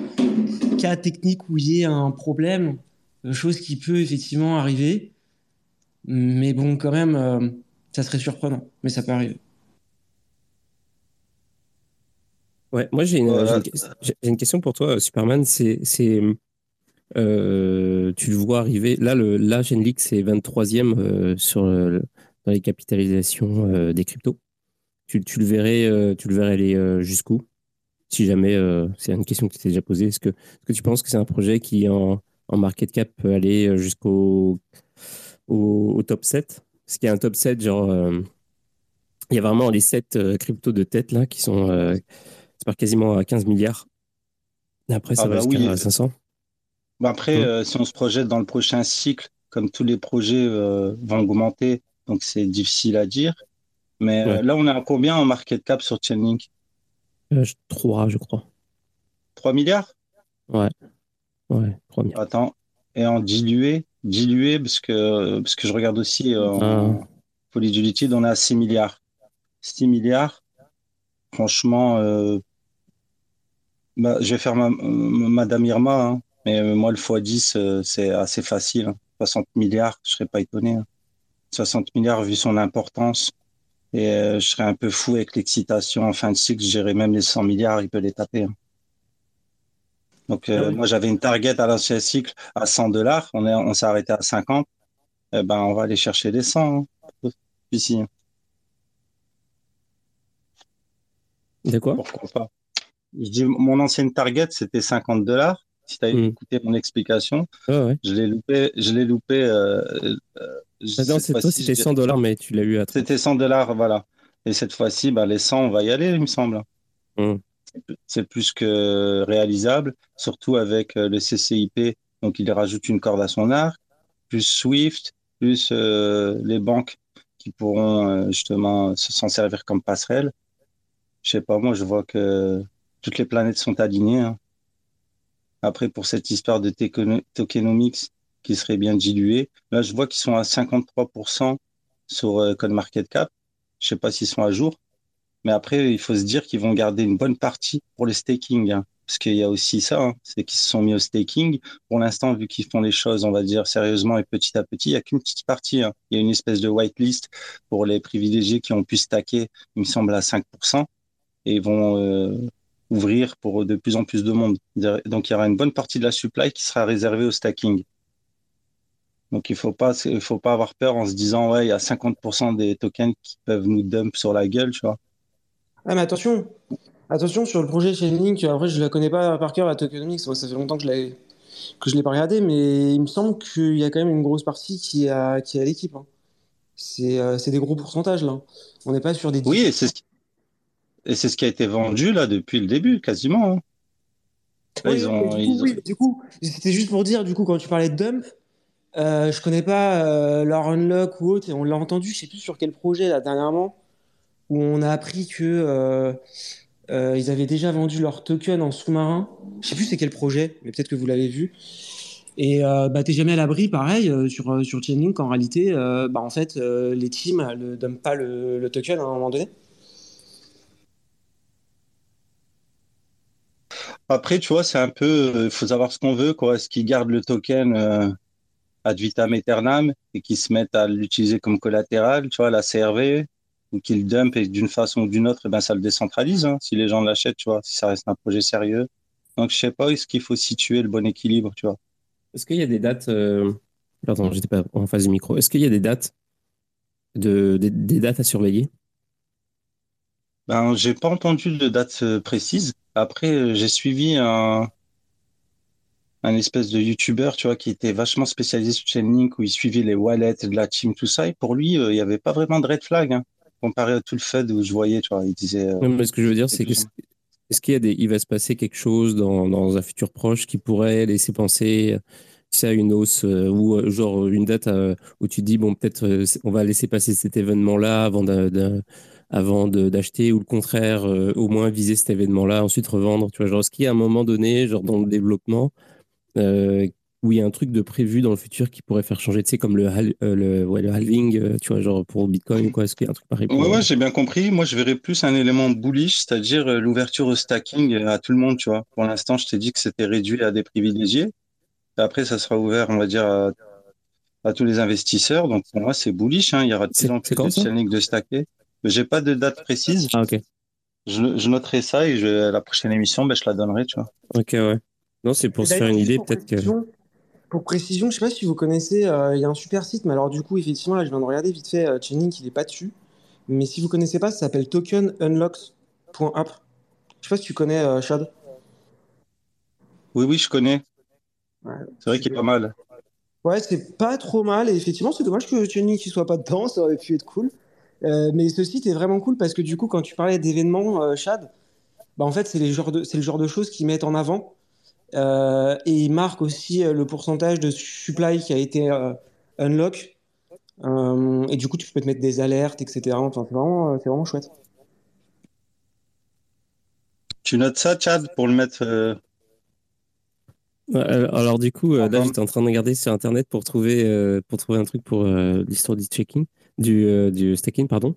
cas technique où il y ait un problème, euh, chose qui peut effectivement arriver. Mais bon, quand même, euh, ça serait surprenant. Mais ça peut arriver. Ouais, moi j'ai une, Voilà. une, question pour toi, Superman. C'est, c'est, euh, tu le vois arriver. Là, le, là, Chainlink, c'est 23e euh, sur le- dans les capitalisations euh, des cryptos. Tu, tu le verrais, euh, tu le verrais aller euh, jusqu'où? Si jamais, euh, c'est une question que tu t'es déjà posée. Est-ce que, est-ce que tu penses que c'est un projet qui, en, en market cap, peut aller jusqu'au au, au top 7? Parce qu'il y a un top 7, genre, euh, il y a vraiment les 7 euh, cryptos de tête là qui sont euh, c'est par quasiment à 15 milliards. Et après, ça Ah va bah jusqu'à oui. 500. Bah après, Mm. euh, si on se projette dans le prochain cycle, comme tous les projets vont augmenter, donc c'est difficile à dire. Mais euh, Ouais. là, on est à combien en market cap sur Chainlink? Euh, 3, je crois. 3 milliards? Ouais, ouais, 3 milliards. Attends. Et en dilué, dilué, parce que, parce que je regarde aussi euh, en Ah. folie du liquide, on est à 6 milliards. 6 milliards, franchement, euh, bah, je vais faire ma, ma- Madame Irma, hein. mais euh, moi, le x10, euh, c'est assez facile. hein. 60 milliards, je serais pas étonné. hein. 60 milliards, vu son importance. Et euh, je serais un peu fou avec l'excitation en fin de cycle. Je dirais même les 100 milliards, il peut les taper. hein. Donc, euh, Ah oui. moi, j'avais une target à l'ancien cycle à 100 dollars. On est, on s'est arrêté à 50. Eh ben, on va aller chercher les 100 hein, ici. De quoi? Pourquoi pas? Je dis, mon ancienne target, c'était 50 dollars. Si tu as Mm. écouté mon explication, ouais. je l'ai loupé, je l'ai loupé. Euh, euh, Ah fois-ci, c'était je- 100 dollars, mais tu l'as eu à 30. C'était 100 dollars, voilà. Et cette fois-ci, bah, les 100, on va y aller, il me semble. Mm. C'est plus que réalisable, surtout avec euh, le CCIP. Donc, il rajoute une corde à son arc, plus Swift, plus euh, les banques qui pourront justement se- s'en servir comme passerelle. Je sais pas, moi, je vois que toutes les planètes sont alignées. hein. Après, pour cette histoire de tokenomics qui serait bien diluée, là, je vois qu'ils sont à 53% sur euh, CoinMarketCap. Je sais pas s'ils sont à jour. Mais après, il faut se dire qu'ils vont garder une bonne partie pour le staking. hein. Parce qu'il y a aussi ça, hein, c'est qu'ils se sont mis au staking. Pour l'instant, vu qu'ils font les choses, on va dire, sérieusement et petit à petit, il n'y a qu'une petite partie. hein. Il y a une espèce de whitelist pour les privilégiés qui ont pu stacker, il me semble, à 5%. Et ils vont euh, ouvrir pour de plus en plus de monde. Donc, il y aura une bonne partie de la supply qui sera réservée au stacking. Donc, il faut pas, il faut pas avoir peur en se disant, ouais, il y a 50% des tokens qui peuvent nous dump sur la gueule, tu vois. Ah, mais attention, attention sur le projet Chainlink. Après, je la connais pas par cœur, la tokenomics. Ça fait longtemps que je l'ai que je l'ai pas regardé, mais il me semble qu'il y a quand même une grosse partie qui est à, qui est à l'équipe. hein. c'est euh, c'est des gros pourcentages là. On n'est pas sur des. Oui, c'est ce qui, et c'est ce qui a été vendu là depuis le début, quasiment. hein. Là, Oui, ils oui, ont, mais du ils coup, ont- oui, mais du coup, c'était juste pour dire, du coup, quand tu parlais de dump, euh, je connais pas euh, leur unlock ou autre, et on l'a entendu, je sais plus sur quel projet là dernièrement, où on a appris que euh, euh, ils avaient déjà vendu leur token en sous-marin. Je sais plus c'est quel projet, mais peut-être que vous l'avez vu. Et bah t'es jamais à l'abri, pareil, sur sur Chainlink. En réalité, bah en fait, les teams ne donnent pas le, le token à un moment donné. Après, tu vois, c'est un peu, il faut savoir ce qu'on veut, quoi. Est-ce qu'ils gardent le token euh, ad vitam aeternam et qu'ils se mettent à l'utiliser comme collatéral, tu vois, la CRV, ou qu'ils dumpent et d'une façon ou d'une autre, eh ben, ça le décentralise, hein, si les gens l'achètent, tu vois, si ça reste un projet sérieux. Donc, je sais pas, est-ce qu'il faut situer le bon équilibre, tu vois? Est-ce qu'il y a des dates euh, Pardon, j'étais pas en face du micro. Est-ce qu'il y a des dates de des dates à surveiller? Ben, j'ai pas entendu de date euh, précise. Après, euh, j'ai suivi un, un espèce de YouTuber, tu vois, qui était vachement spécialisé sur Chainlink, où il suivait les wallets de la team, tout ça. Et pour lui, euh, il y avait pas vraiment de red flag, hein, comparé à tout le Fed où je voyais, tu vois. Il disait, Non, mais ce que je veux dire, c'est que est-ce qu'il y a des, il va se passer quelque chose dans, dans un futur proche qui pourrait laisser penser euh, tu sais, à une hausse euh, ou euh, genre une date euh, où tu te dis bon peut-être euh, on va laisser passer cet événement-là avant d'a- d'a- avant d'acheter ou le contraire euh, au moins viser cet événement-là ensuite revendre tu vois genre est-ce qu'il y a un moment donné genre dans le développement euh, où il y a un truc de prévu dans le futur qui pourrait faire changer? Tu sais comme le hal- euh, le, ouais, le halving euh, tu vois genre pour Bitcoin quoi est-ce qu'il y a un truc pareil pour Ouais, ouais, j'ai bien compris. Moi, je verrais plus un élément bullish, c'est-à-dire euh, l'ouverture au stacking euh, à tout le monde, tu vois. Pour l'instant, je t'ai dit que c'était réduit à des privilégiés. Après, ça sera ouvert, on va dire, à, à tous les investisseurs. Donc, pour moi, c'est bullish, hein. Il y aura de plus en plus de Chainlink de stacker. J'ai pas de date précise. ah ok Je, je noterai ça et je, à la prochaine émission, ben, je la donnerai, tu vois. ok ouais non c'est pour Et se faire une idée peut-être que précision, Pour précision, je sais pas si vous connaissez, euh, il y a un super site, mais alors du coup, effectivement, là, je viens de regarder vite fait, euh, Chainlink, il est pas dessus. Mais si vous connaissez pas, ça s'appelle tokenunlocks.app. Je sais pas si tu connais, euh, Chad. Oui, oui, je connais. Ouais, C'est vrai qu'il est pas mal. Ouais, c'est pas trop mal. Et effectivement, c'est dommage que Chainlink ne soit pas dedans, ça aurait pu être cool. Euh, mais ce site est vraiment cool parce que du coup, quand tu parlais d'événements, euh, Chad, bah, en fait, c'est le genre de choses qu'ils mettent en avant. Euh, et ils marquent aussi le pourcentage de supply qui a été unlock. Et du coup, tu peux te mettre des alertes, etc. Enfin, c'est vraiment, c'est vraiment chouette. Tu notes ça, Chad, pour le mettre. Alors, du coup, euh, là, j'étais en train de regarder sur Internet pour trouver, euh, pour trouver un truc pour euh, l'histoire du checking, du, euh, du stacking, pardon.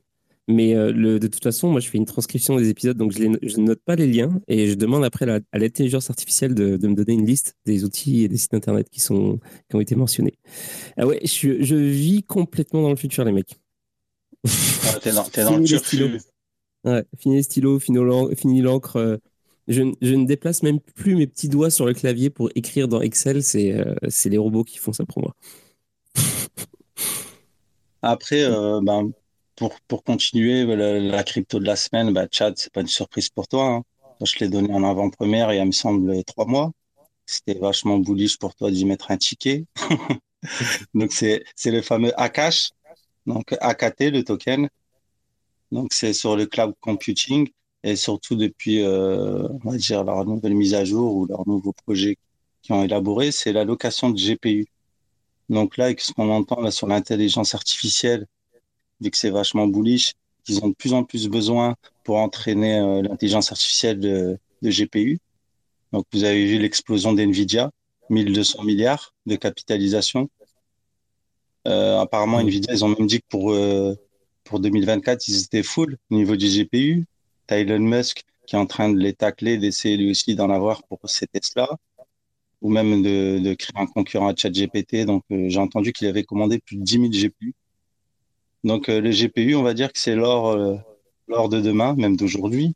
Mais le, de toute façon, moi, je fais une transcription des épisodes, donc je, les, je ne note pas les liens et je demande après la- à l'intelligence artificielle de, de me donner une liste des outils et des sites Internet qui, sont, qui ont été mentionnés. Ah ouais, je, je vis complètement dans le futur, les mecs. ah, t'es dans, t'es dans Fini le les stylos. turfu. Ouais, fini les stylos, fini l'encre. Je, ne- déplace même plus mes petits doigts sur le clavier pour écrire dans Excel. C'est euh, les robots qui font ça pour moi. Après, euh, ben, pour, pour continuer la, la crypto de la semaine, bah, Chad, c'est pas une surprise pour toi. Hein. Je l'ai donné en avant-première il y a, me semble, trois mois. C'était vachement bullish pour toi d'y mettre un ticket. Donc, c'est, c'est le fameux Akash, donc AKT, le token. Donc, c'est sur le cloud computing et surtout depuis, euh, on va dire, leur nouvelle mise à jour ou leur nouveau projet qui ont élaboré, c'est l'allocation de GPU. Donc là, avec ce qu'on entend là sur l'intelligence artificielle, vu que c'est vachement bullish, qu'ils ont de plus en plus besoin pour entraîner euh, l'intelligence artificielle de, de GPU. Donc vous avez vu l'explosion d'NVIDIA, 1200 milliards de capitalisation. Euh, apparemment, Mm. NVIDIA, ils ont même dit que pour, euh, pour 2024, ils étaient full au niveau du GPU. Elon Musk qui est en train de les tacler, d'essayer lui aussi d'en avoir pour ces Tesla ou même de, créer un concurrent à ChatGPT. Donc, euh, j'ai entendu qu'il avait commandé plus de 10 000 GPU. Donc, euh, les GPU, on va dire que c'est l'or, euh, l'or de demain, même d'aujourd'hui.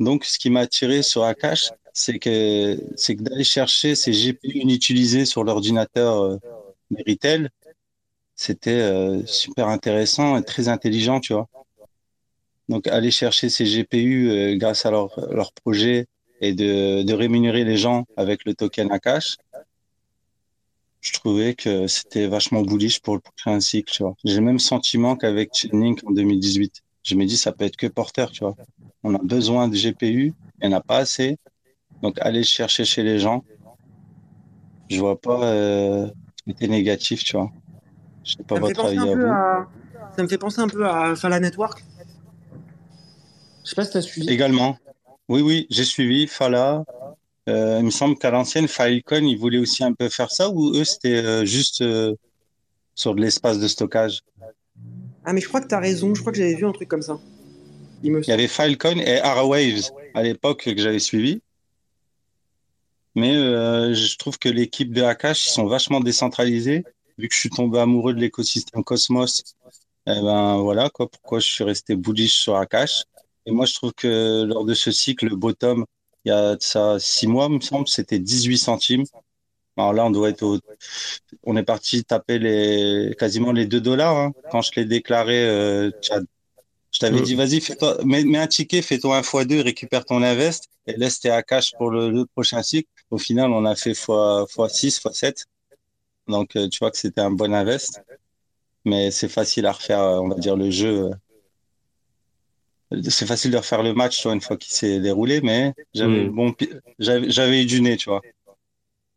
Donc, ce qui m'a attiré sur Akash, c'est que, c'est d'aller chercher ces GPU inutilisés sur l'ordinateur Meritel, c'était super intéressant et très intelligent, tu vois. Donc, aller chercher ces GPU euh, grâce à leur, leur projet et de, de rémunérer les gens avec le token Akash, je trouvais que c'était vachement bullish pour le prochain cycle, tu vois. J'ai le même sentiment qu'avec Chainlink en 2018. Je me dis, ça peut être que porteur, tu vois. On a besoin de GPU, il n'y en a pas assez. Donc, aller chercher chez les gens. Je vois pas euh, négatif, tu vois. Je sais pas Ça votre avis à vous. à... ça me fait penser un peu à Fala Network. Je sais pas si tu as suivi. Également. Oui, oui, j'ai suivi Fala. Euh, il me semble qu'à l'ancienne, Filecoin, ils voulaient aussi un peu faire ça ou eux, c'était euh, juste euh, sur de l'espace de stockage? Ah, mais je crois que tu as raison. Je crois que j'avais vu un truc comme ça. Il me Il y avait Filecoin et Arawaves à l'époque que j'avais suivi. Mais je trouve que l'équipe de Akash, ils sont vachement décentralisés. Vu que je suis tombé amoureux de l'écosystème Cosmos, eh ben voilà quoi, pourquoi je suis resté bullish sur Akash? Et moi, je trouve que lors de ce cycle, le bottom, il y a de ça six mois, me semble, c'était 18 centimes. Alors là, on doit être au... On est parti taper les quasiment les 2 dollars. hein. Quand je l'ai déclaré, euh, Chad, je t'avais Mm. dit, vas-y, fais-toi, mets, mets un ticket, fais-toi un x2, récupère ton invest et laisse tes Akash pour le, le prochain cycle. Au final, on a fait x, x6, x7. Donc, euh, tu vois que c'était un bon invest. Mais c'est facile à refaire, euh, on va dire, le jeu. C'est facile de refaire le match, tu vois, une fois qu'il s'est déroulé, mais j'avais Mm. bon, j'avais, eu du nez, tu vois.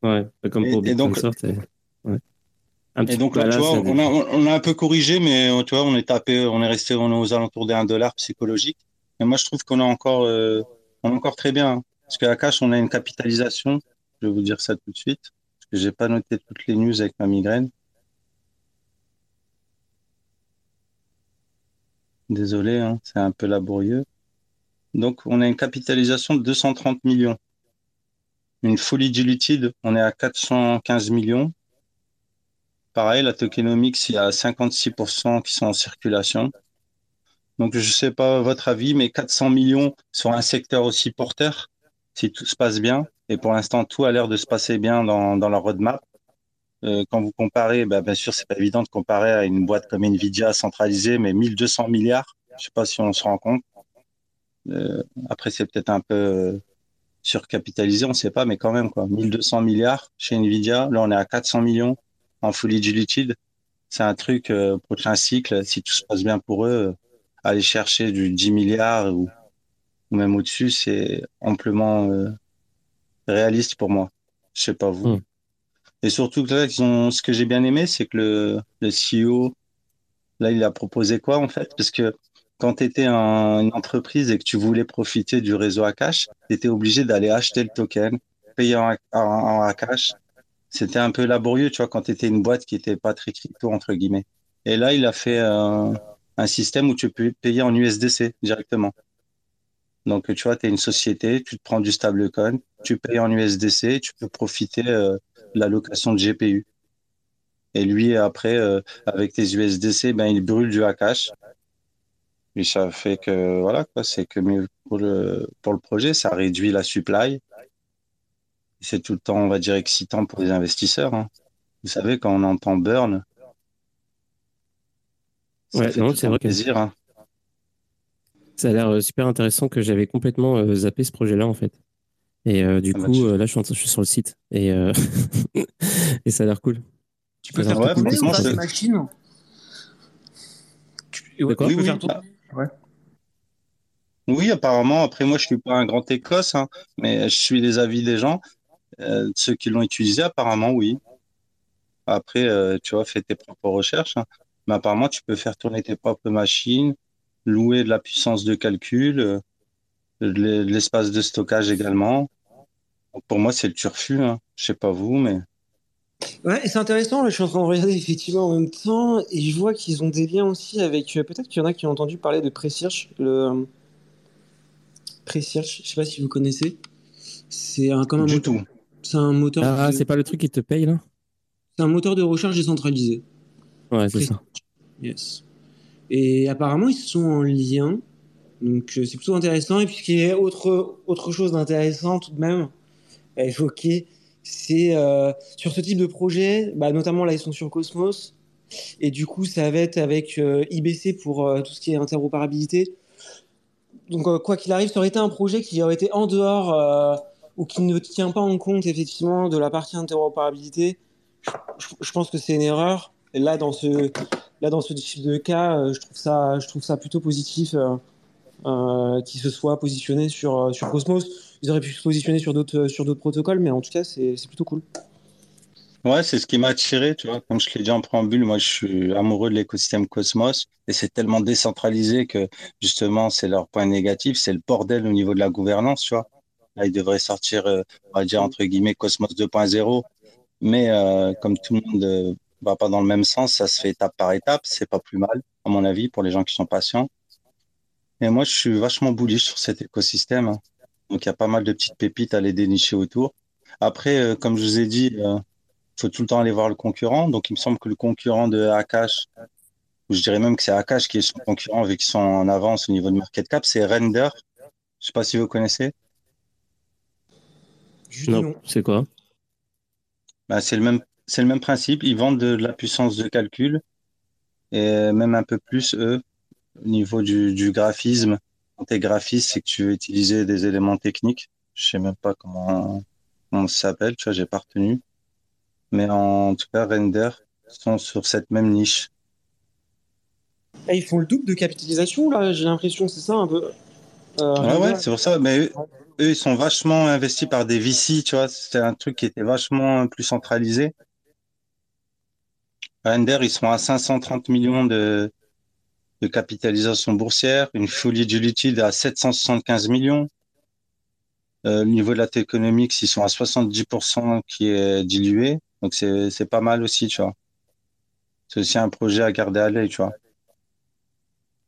Ouais, comme pour et donc- et- ouais. Un petit Et donc là, tu vois, on a, on a un peu corrigé, mais tu vois, on est tapé, on est resté, on est aux alentours des 1 dollar psychologique. Mais moi, je trouve qu'on est encore, euh, on est encore très bien. hein. Parce qu'à Cash, on a une capitalisation. Je vais vous dire ça tout de suite. Parce que j'ai pas noté toutes les news avec ma migraine. Désolé, hein, c'est un peu laborieux. Donc, on a une capitalisation de 230 millions. Une fully diluted, on est à 415 millions. Pareil, la tokenomics, il y a 56% qui sont en circulation. Donc, je sais pas votre avis, mais 400 millions sur un secteur aussi porteur, si tout se passe bien, et pour l'instant, tout a l'air de se passer bien dans, dans la roadmap. Euh, quand vous comparez, bah, bien sûr, c'est pas évident de comparer à une boîte comme Nvidia centralisée, mais 1200 milliards, je sais pas si on se rend compte. Euh, après, c'est peut-être un peu euh, surcapitalisé, on sait pas, mais quand même, quoi. 1200 milliards chez Nvidia, là, on est à 400 millions en fully diluted. C'est un truc, euh, prochain cycle, si tout se passe bien pour eux, aller chercher du 10 milliards ou, même au-dessus, c'est amplement réaliste pour moi. Je sais pas vous. Mm. Et surtout là, ils ont, ce que j'ai bien aimé, c'est que le, le CEO, là, il a proposé quoi en fait? Parce que quand tu étais un- une entreprise et que tu voulais profiter du réseau Akash, tu étais obligé d'aller acheter le token, payer en, en, Akash. C'était un peu laborieux, tu vois, quand tu étais une boîte qui était pas très crypto, entre guillemets. Et là, il a fait un système où tu peux payer en USDC directement. Donc, tu vois, tu es une société, tu te prends du stablecoin, tu payes en USDC, tu peux profiter euh, la location de GPU. Et lui, après, euh, avec tes USDC, ben, il brûle du Akash. Et ça fait que, voilà, quoi, c'est que mieux pour le, pour le projet, ça réduit la supply. C'est tout le temps, on va dire, excitant pour les investisseurs. hein. Vous savez, quand on entend burn, ça Ouais, fait non, tout le c'est vrai que- plaisir. hein. Ça a l'air euh, super intéressant que j'avais complètement euh, zappé ce projet-là en fait. Et euh, du coup, euh, là, je suis, en train- je suis sur le site et, euh, et ça a l'air cool. Tu peux faire tourner Tu, tu peux Oui, faire oui. tourner Ouais. Oui, apparemment. Après, moi, je suis pas un grand écosse, hein, mais je suis les avis des gens. Euh, ceux qui l'ont utilisé, apparemment, oui. Après, euh, tu vois, fais tes propres recherches. hein. Mais apparemment, tu peux faire tourner tes propres machines, louer de la puissance de calcul, euh, de l'espace de stockage également. Donc, pour moi, c'est le turfu. Hein. Je sais pas vous, mais Ouais, et c'est intéressant, là, je suis en train de regarder effectivement en même temps, et je vois qu'ils ont des liens aussi avec. euh, Peut-être qu'il y en a qui ont entendu parler de Presearch. Le Presearch, je sais pas si vous connaissez. C'est un, comme un du moteur. tout. C'est un moteur. Ah, de- c'est pas le truc qui te paye là? C'est un moteur de recherche décentralisé. Ouais, c'est ça. Yes. Et apparemment, ils sont en lien. Donc, euh, c'est plutôt intéressant. Et puis, ce qui est autre, autre chose d'intéressant tout de même à évoquer, c'est euh, sur ce type de projet, bah, notamment là, ils sont sur Cosmos. Et du coup, ça va être avec euh, IBC pour tout ce qui est interopérabilité. Donc, quoi qu'il arrive, ça aurait été un projet qui aurait été en dehors ou qui ne tient pas en compte effectivement de la partie interopérabilité. je, pense que c'est une erreur. Et là, dans ce, là, dans ce type de cas, je trouve ça, je trouve ça plutôt positif euh, euh, qu'ils se soient positionnés sur, euh, sur Cosmos. Ils auraient pu se positionner sur d'autres, sur d'autres protocoles, mais en tout cas, c'est, plutôt cool. Ouais, c'est ce qui m'a attiré, tu vois. Comme je l'ai dit en préambule, moi, je suis amoureux de l'écosystème Cosmos et c'est tellement décentralisé que justement, c'est leur point négatif, c'est le bordel au niveau de la gouvernance, tu vois. Là, ils devraient sortir, euh, on va dire, entre guillemets, Cosmos 2.0. Mais euh, comme tout le monde euh, va pas dans le même sens, ça se fait étape par étape. C'est pas plus mal, à mon avis, pour les gens qui sont patients. Et moi, je suis vachement bullish sur cet écosystème. hein. Donc, il y a pas mal de petites pépites à les dénicher autour. Après, euh, comme je vous ai dit, euh, faut tout le temps aller voir le concurrent. Donc, il me semble que le concurrent de Akash, ou je dirais même que c'est Akash qui est son concurrent vu qu'ils sont en avance au niveau de market cap, c'est Render. Je sais pas si vous connaissez. Non, non. c'est quoi? Bah, c'est le même, c'est le même principe. Ils vendent de, de la puissance de calcul et même un peu plus, eux, au niveau du, du graphisme. Quand t'es graphiste, c'est que tu veux utiliser des éléments techniques. Je sais même pas comment, ça s'appelle, tu vois, j'ai pas retenu. Mais en tout cas, Render sont sur cette même niche. Ils font le double de capitalisation, là, j'ai l'impression, c'est ça un peu? Euh, Ouais, ouais, c'est pour ça. Mais eux, eux, ils sont vachement investis par des VC, tu vois. C'est un truc qui était vachement plus centralisé. Render, ils sont à 530 millions de, de capitalisation boursière, une fully diluted à 775 millions. Euh, au niveau de la Tokenomics, ils sont à 70% qui est dilué. Donc, c'est, pas mal aussi, tu vois. C'est aussi un projet à garder à l'œil, tu vois.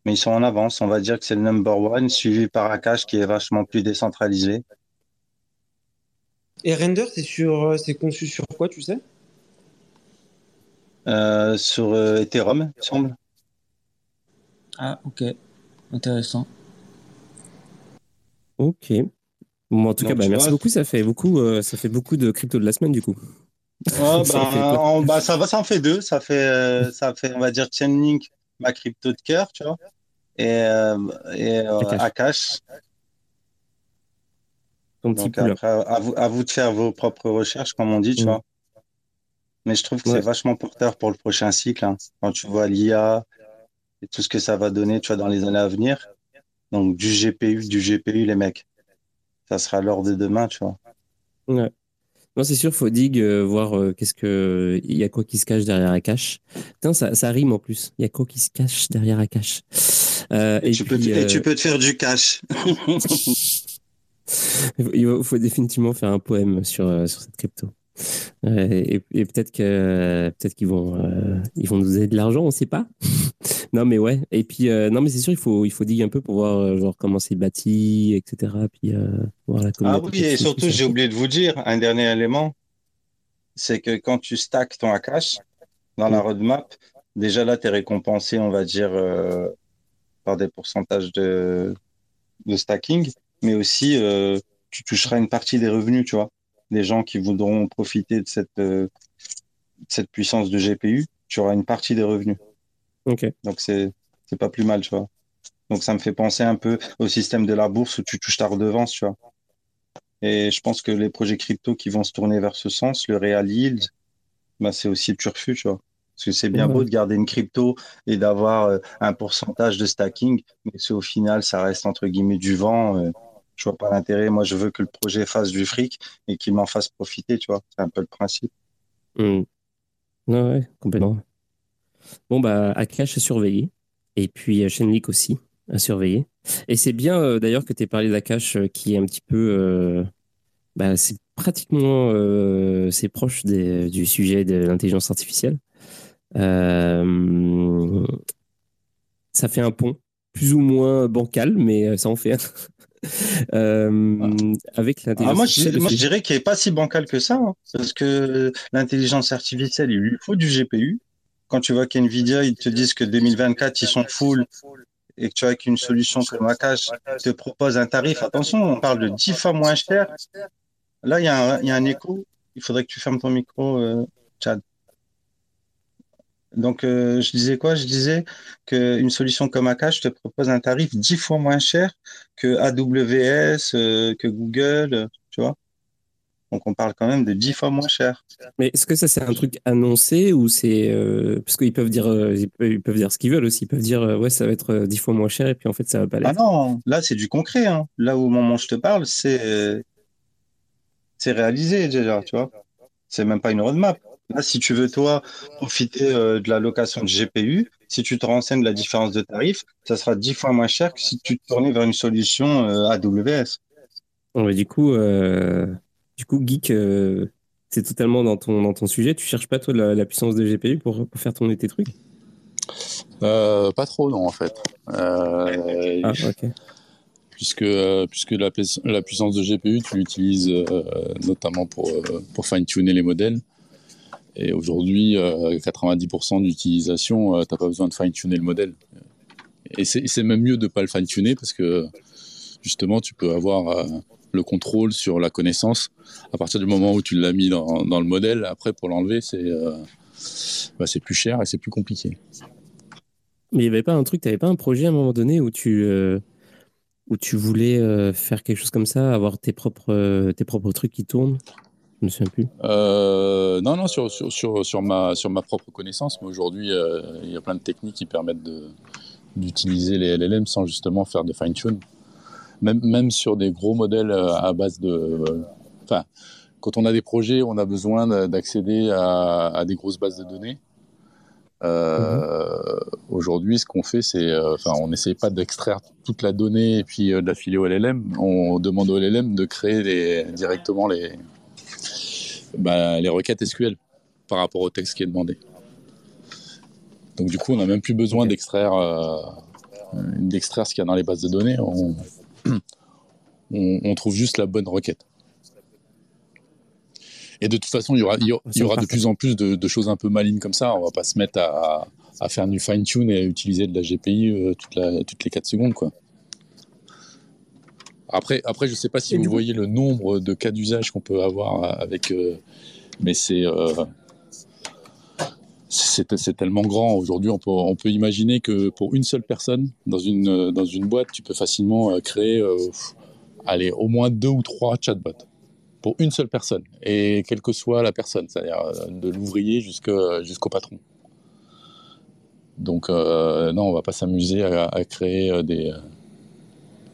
Mais ils sont en avance. On va dire que c'est le number one, suivi par Akash qui est vachement plus décentralisé. Et Render, c'est sur, euh, c'est conçu sur quoi, tu sais? Euh, sur euh, Ethereum, il me semble. Ah, ok. Intéressant. Ok. Bon, en tout Donc, cas, bah, merci vois. beaucoup. Ça fait beaucoup, euh, ça fait beaucoup de crypto de la semaine, du coup. Ça fait en- bah, ça va, ça en fait deux. Ça fait, euh, ça fait, on va dire, Chainlink, ma crypto de cœur, tu vois. Et, euh, et euh, Akash. Akash. Ton petit Donc après, à vous, à vous de faire vos propres recherches, comme on dit, tu Mm. vois. Mais je trouve que Ouais. c'est vachement porteur pour le prochain cycle, hein. Quand tu vois l'IA et tout ce que ça va donner, tu vois, dans les années à venir. Donc, du GPU, du GPU, les mecs. Ça sera l'heure de demain, tu vois. Ouais. Non, c'est sûr, faut dig, euh, voir euh, qu'est-ce que. Il y a quoi qui se cache derrière Akash. Putain, ça, ça rime en plus. Il y a quoi qui se cache derrière Akash. Euh, Et, et tu peux, puis, et euh, tu peux te faire du cash. il faut, faut définitivement faire un poème sur, sur cette crypto. Euh, et et peut-être que peut-être qu'ils vont euh, ils vont nous donner de l'argent, on sait pas. non mais ouais. Et puis euh, non mais c'est sûr il faut il faut dig un peu pour voir genre comment c'est bâti, etc. Puis voir la Ah oui, et surtout, tout j'ai oublié de vous dire un dernier élément, c'est que quand tu stacks ton Akash dans la Mm. roadmap, déjà là, tu es récompensé, on va dire, euh, par des pourcentages de, de stacking, mais aussi euh, tu toucheras une partie des revenus, tu vois. Les gens qui voudront profiter de cette, euh, cette puissance de GPU, tu auras une partie des revenus. Ok. Donc c'est c'est pas plus mal, tu vois. Donc ça me fait penser un peu au système de la bourse où tu touches ta redevance, tu vois. Et je pense que les projets crypto qui vont se tourner vers ce sens, le real yield, bah, c'est aussi le turfu, tu vois. Parce que c'est bien beau de garder une crypto et d'avoir euh, un pourcentage de stacking, mais si au final ça reste entre guillemets du vent, euh, je vois pas l'intérêt. Moi, je veux que le projet fasse du fric et qu'il m'en fasse profiter, tu vois. C'est un peu le principe. Hmm. Ouais, ouais, complètement. Bon, bah, Akash à surveiller. Et puis euh, Shenlik aussi à surveiller. Et c'est bien euh, d'ailleurs que tu aies parlé d'Akash euh, qui est un petit peu. euh, bah, c'est pratiquement. euh, c'est proche des- du sujet de l'intelligence artificielle. Euh, ça fait un pont, plus ou moins bancal, mais ça en fait un. Euh, avec Ah, l'intelligence moi, artificielle. moi, je dirais qu'il n'est pas si bancal que ça, hein, parce que l'intelligence artificielle, il lui faut du GPU. Quand tu vois qu'NVIDIA, ils te disent que 2024, ils sont full et que tu vois qu'une solution comme Akash te propose un tarif, attention, on parle de 10 fois moins cher. Là, il y a un, il y a un écho. Il faudrait que tu fermes ton micro, euh, Chad. Donc, euh, je disais quoi? Je disais qu'une solution comme Akash te propose un tarif 10 fois moins cher que AWS, euh, que Google, euh, tu vois? Donc on parle quand même de 10 fois moins cher. Mais est-ce que ça c'est un truc annoncé ou c'est euh, parce qu'ils peuvent dire ils, peuvent, ils peuvent dire ce qu'ils veulent aussi ils peuvent dire ouais ça va être euh, 10 fois moins cher et puis en fait ça va pas Ah l'être. non, là c'est du concret. Hein. Là au moment où je te parle, c'est c'est réalisé déjà, tu vois? C'est même pas une roadmap. Là, si tu veux toi profiter euh, de la location de GPU, si tu te renseignes de la différence de tarif, ça sera 10 fois moins cher que si tu te tournais vers une solution euh, AWS. Bon, du coup euh, du coup geek euh, c'est totalement dans ton dans ton sujet tu cherches pas toi la, la puissance de GPU pour, pour faire tourner tes trucs? Euh, pas trop, non, en fait. Euh, ah ok puisque puisque la, pui- la puissance de GPU, tu l'utilises euh, notamment pour, euh, pour fine-tuner les modèles. Et aujourd'hui, euh, 90% d'utilisation, euh, t'as pas besoin de fine-tuner le modèle. Et c'est même mieux de pas le fine-tuner parce que justement, tu peux avoir euh, le contrôle sur la connaissance à partir du moment où tu l'as mis dans, le modèle. Après, pour l'enlever, c'est euh, bah, plus cher et c'est plus compliqué. mais il y avait pas un truc t'avais pas un projet à un moment donné où tu euh, où tu voulais euh, faire quelque chose comme ça avoir tes propres euh, tes propres trucs qui tournent? Je me souviens plus Euh, non, non, sur, sur, sur, sur, ma, sur ma propre connaissance, mais aujourd'hui, euh, il y a plein de techniques qui permettent d'utiliser les LLM sans justement faire de fine-tune. Même, même sur des gros modèles euh, à base de. Enfin, quand on a des projets, on a besoin de- d'accéder à, à des grosses bases de données. Euh, Aujourd'hui, ce qu'on fait, c'est, enfin, on n'essaye pas d'extraire toute la donnée et puis de la filer au LLM. On demande au LLM de créer les, directement les, bah, les requêtes SQL par rapport au texte qui est demandé. Donc du coup, on n'a même plus besoin d'extraire euh, d'extraire ce qu'il y a dans les bases de données. On, on, on trouve juste la bonne requête. Et de toute façon, il y aura, il y aura, il y aura de plus en plus de, de choses un peu malines comme ça. On va pas se mettre à, à faire du fine-tune et à utiliser de la GPI euh, toute la- toutes les 4 secondes. Quoi. Après, après, je sais pas si Et vous voyez le nombre de cas d'usage qu'on peut avoir avec... euh, mais c'est... euh, c'est c'est tellement grand. Aujourd'hui, on peut, on peut imaginer que pour une seule personne, dans une, euh, dans une boîte, tu peux facilement euh, créer euh, allez, au moins deux ou trois chatbots pour une seule personne, et quelle que soit la personne, c'est-à-dire euh, de l'ouvrier jusqu'au patron. Donc, euh, non, on va pas s'amuser à, à créer euh, des,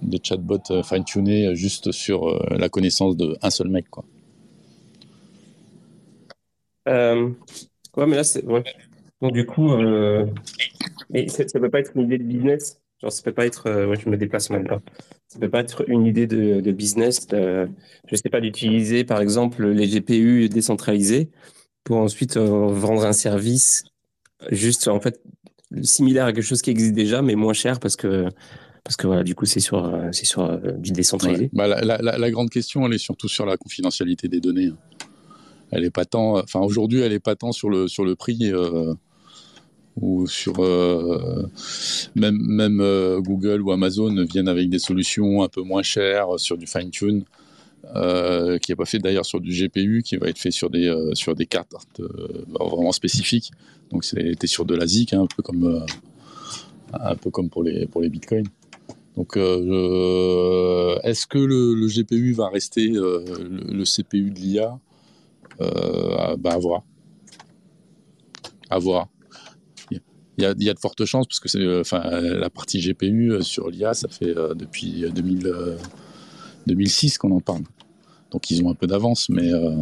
euh, des chatbots euh, fine-tunés juste sur euh, la connaissance d'un seul mec. Quoi. Euh, ouais, mais là, c'est. Ouais. Donc, du coup, euh, mais ça, ça peut pas être une idée de business? Genre, ça peut pas être. euh, ouais, je me déplace même pas. Ça peut pas être une idée de, de business. euh, je sais pas, d'utiliser, par exemple, les GPU décentralisés pour ensuite euh, vendre un service juste, en fait, similaire à quelque chose qui existe déjà, mais moins cher parce que. Parce que voilà, du coup, c'est sur, euh, c'est sur euh, du décentralisé. Bah, la, grande question, elle est surtout sur la confidentialité des données. hein. Elle est pas tant, enfin aujourd'hui, elle est pas tant sur le sur le prix euh, ou sur euh, même même euh, Google ou Amazon viennent avec des solutions un peu moins chères sur du fine tune. Euh, qui n'est pas fait d'ailleurs sur du GPU, qui va être fait sur des, euh, sur des cartes euh, vraiment spécifiques. Donc c'était sur de la ZIC, hein, un peu comme, euh, un peu comme pour les, pour les bitcoins. Donc, euh, je- est-ce que le, GPU va rester euh, le, CPU de l'IA euh, bah, À voir. À voir. Il y, a, de fortes chances, parce que euh, la partie GPU euh, sur l'IA, ça fait euh, depuis 2000, euh, 2006 qu'on en parle. Donc, ils ont un peu d'avance, mais euh,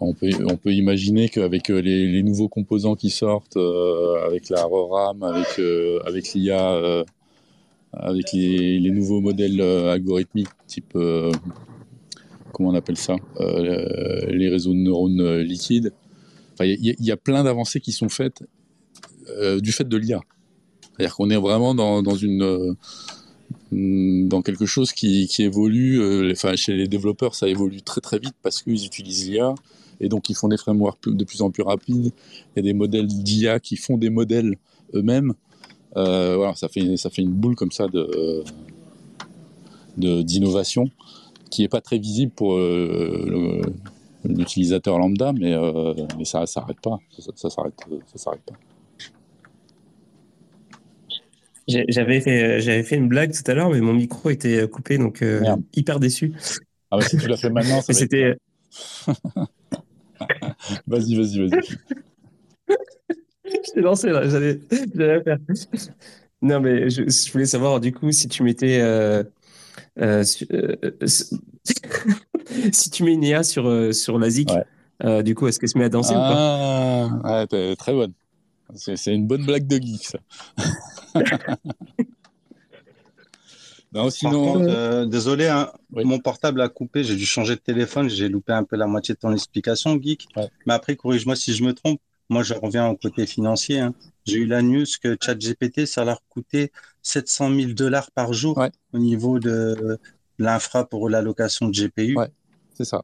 on, peut, imaginer qu'avec euh, les, nouveaux composants qui sortent, euh, avec la RAM, avec, l'IA, euh, avec les, nouveaux modèles algorithmiques, type, comment on appelle ça, les réseaux de neurones liquides. Il y, a- plein d'avancées qui sont faites du fait de l'IA. C'est-à-dire qu'on est vraiment dans, quelque chose qui, qui évolue. enfin, chez les développeurs, ça évolue très très vite parce qu'ils utilisent l'IA et donc ils font des frameworks de plus en plus rapides. Il y a des modèles d'IA qui font des modèles eux-mêmes. Euh, voilà, ça fait ça fait une boule comme ça de de- d'innovation qui est pas très visible pour euh, le- l'utilisateur lambda, mais euh, mais ça s'arrête pas. Ça, ça s'arrête ça s'arrête pas. J'avais fait, j'avais fait une blague tout à l'heure, mais mon micro était coupé, donc euh, hyper déçu. Ah bah si tu l'as fait maintenant, ça C'était. Vas-y, vas-y, vas-y. Je t'ai lancé là, j'allais la faire. Non, mais je, je voulais savoir du coup si tu mettais. euh, euh, su- euh, si tu mets une IA sur, sur la ZIC, Ouais. du coup, est-ce qu'elle se met à danser ou pas? Ah, ouais, très bonne. C'est une bonne blague de geek, ça. non, Par sinon, contre, euh, désolé, hein, Oui. mon portable a coupé, j'ai dû changer de téléphone, j'ai loupé un peu la moitié de ton explication, Geek. Ouais. Mais après, corrige-moi si je me trompe. Moi, je reviens au côté financier. hein. J'ai eu la news que ChatGPT, ça leur coûtait 700 000 dollars par jour Ouais. au niveau de l'infra pour l'allocation de GPU. Ouais. c'est ça.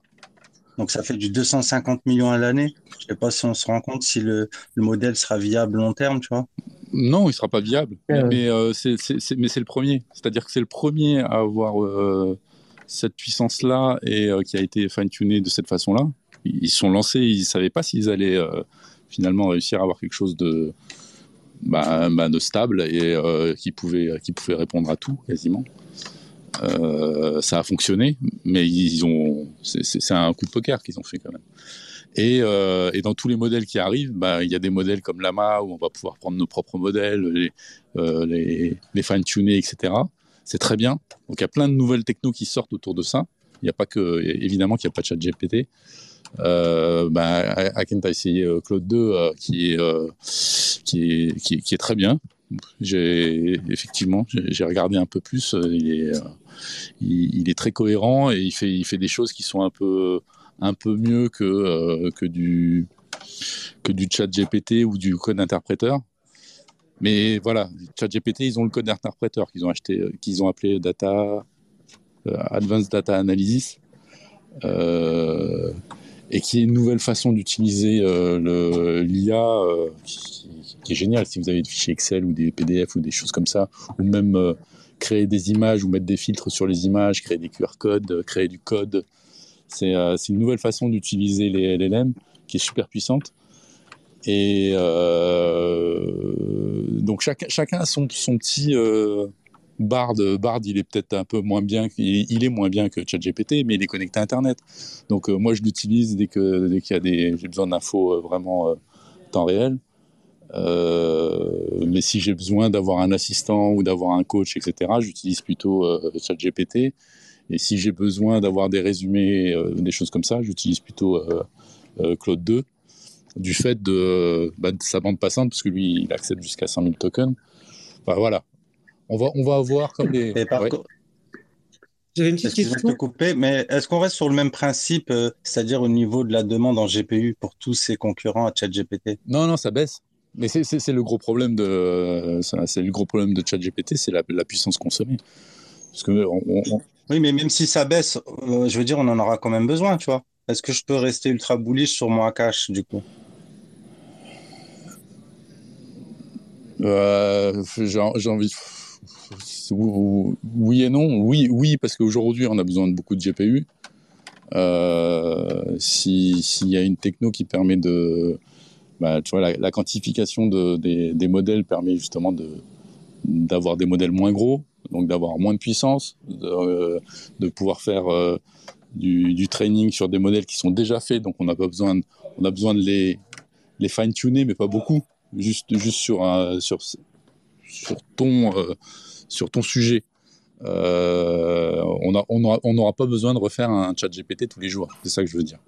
Donc, ça fait du 250 millions à l'année. Je sais pas si on se rend compte si le, le modèle sera viable long terme, tu vois. Non, il sera pas viable. Ouais, mais euh, c'est c'est- mais c'est le premier. C'est-à-dire que c'est le premier à avoir euh, cette puissance-là et euh, qui a été fine-tuné de cette façon-là. Ils se sont lancés, ils savaient pas s'ils allaient euh, finalement réussir à avoir quelque chose de, bah, bah, de stable et euh, qui, pouvait, qui pouvait répondre à tout quasiment. Euh, ça a fonctionné, mais ils ont, c'est un coup de poker qu'ils ont fait quand même. Et, euh, et dans tous les modèles qui arrivent, bah, il y a des modèles comme Lama où on va pouvoir prendre nos propres modèles, les, euh, fine-tuner, etc. C'est très bien. Donc il y a plein de nouvelles technos qui sortent autour de ça. Il n'y a pas que, évidemment qu'il n'y a pas de chat GPT. Euh, bah, a essayé euh, Claude 2 euh, qui, est, qui, est, très bien. J'ai effectivement, j'ai regardé un peu plus. Il est, il est très cohérent et il fait, il fait des choses qui sont un peu, un peu mieux que, euh, que du, que du chat GPT ou du code interpréteur. Mais voilà, chat GPT, ils ont le code interpréteur qu'ils ont acheté, euh, qu'ils ont appelé Data euh, Advanced Data Analysis, et qui est une nouvelle façon d'utiliser l'IA qui, est géniale. Si vous avez des fichiers Excel ou des PDF ou des choses comme ça, ou même créer des images ou mettre des filtres sur les images, créer des QR codes, créer du code, c'est euh, c'est une nouvelle façon d'utiliser les LLM qui est super puissante. Et euh, donc chacun, a son, son petit euh, Bard. Bard, il est peut-être un peu moins bien, il, est moins bien que ChatGPT, mais il est connecté à Internet. Donc moi je l'utilise dès que qu'il y a des, j'ai besoin d'infos vraiment euh, temps réel. Mais si j'ai besoin d'avoir un assistant ou d'avoir un coach, etc., j'utilise plutôt ChatGPT. Et si j'ai besoin d'avoir des résumés, euh, des choses comme ça, j'utilise plutôt euh, euh, Claude 2 du fait de, bah, de sa bande passante, parce que lui, il accepte jusqu'à 100 000 tokens. Enfin, voilà. On va, on va avoir comme les. Et par Ouais. contre, J'avais une petite excuse-moi de te question. couper, mais est-ce qu'on reste sur le même principe, euh, c'est-à-dire au niveau de la demande en GPU pour tous ces concurrents à ChatGPT? Non, non, ça baisse. Mais c'est- le gros problème de, c'est le gros problème de ChatGPT, c'est la, la puissance consommée. Parce que on- Oui, mais même si ça baisse, euh, je veux dire, on en aura quand même besoin, tu vois. Est-ce que je peux rester ultra bullish sur mon Akash, du coup? Euh, j'ai envie. Oui et non. Oui, oui parce qu'aujourd'hui, on a besoin de beaucoup de GPU. Euh, si- S'il y a une techno qui permet de. Bah, tu vois, la, quantification de, des, modèles permet justement d'avoir des modèles moins gros, donc d'avoir moins de puissance, de, euh, pouvoir faire euh, du, training sur des modèles qui sont déjà faits, donc on n'a pas besoin, on a besoin de les, fine-tuner, mais pas beaucoup, juste, juste sur, sur, ton, euh, sur ton sujet. On n'aura pas besoin de refaire un chat GPT tous les jours, c'est ça que je veux dire.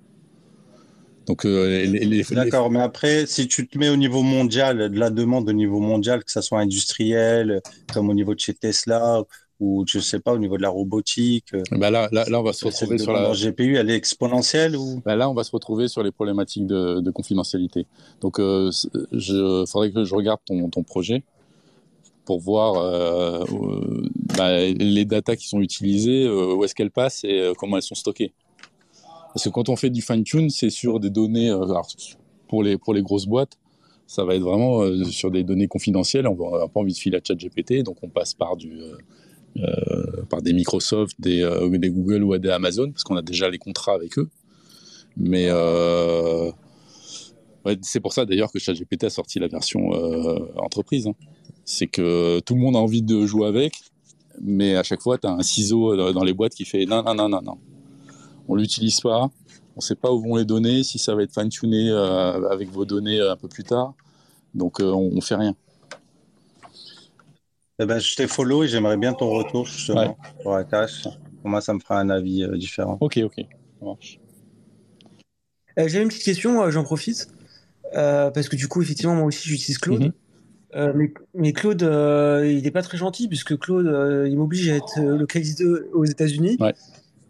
Donc euh, D'accord, mais après, si tu te mets au niveau mondial, de la demande au niveau mondial, que ça soit industriel, comme au niveau de chez Tesla, ou je sais pas, au niveau de la robotique, euh, bah là, là, là, on va se retrouver sur la, GPU, elle est exponentielle ou? Bah là, on va se retrouver sur les problématiques de, de confidentialité. Donc, euh, il faudrait que je regarde ton, ton projet pour voir euh, euh, bah, les datas qui sont utilisées, où est-ce qu'elles passent et comment elles sont stockées. Parce que quand on fait du fine-tune, c'est sur des données, euh, alors, pour, les, pour les grosses boîtes, ça va être vraiment euh, sur des données confidentielles. On n'a pas envie de filer à ChatGPT, donc on passe par du... euh, par des Microsoft, des, Google ou des Amazon, parce qu'on a déjà les contrats avec eux. Mais c'est pour ça d'ailleurs que ChatGPT a sorti la version entreprise. hein. C'est que tout le monde a envie de jouer avec, mais à chaque fois, tu as un ciseau dans les boîtes qui fait non, non, non, non, non. On l'utilise pas, on ne sait pas où vont les données, si ça va être fine-tuné euh, avec vos données un peu plus tard. Donc euh, on, ne fait rien. Eh ben, je t'ai follow et j'aimerais bien ton retour justement Ouais. pour Akash. Pour moi, ça me fera un avis euh, différent. Ok, ok, ça marche. Euh, J'avais une petite question, euh, j'en profite. Euh, parce que du coup, effectivement, moi aussi, j'utilise Claude. Mhm. Euh, mais, mais Claude, euh, il n'est pas très gentil, puisque Claude, euh, il m'oblige à être euh, localisé aux États-Unis. Ouais.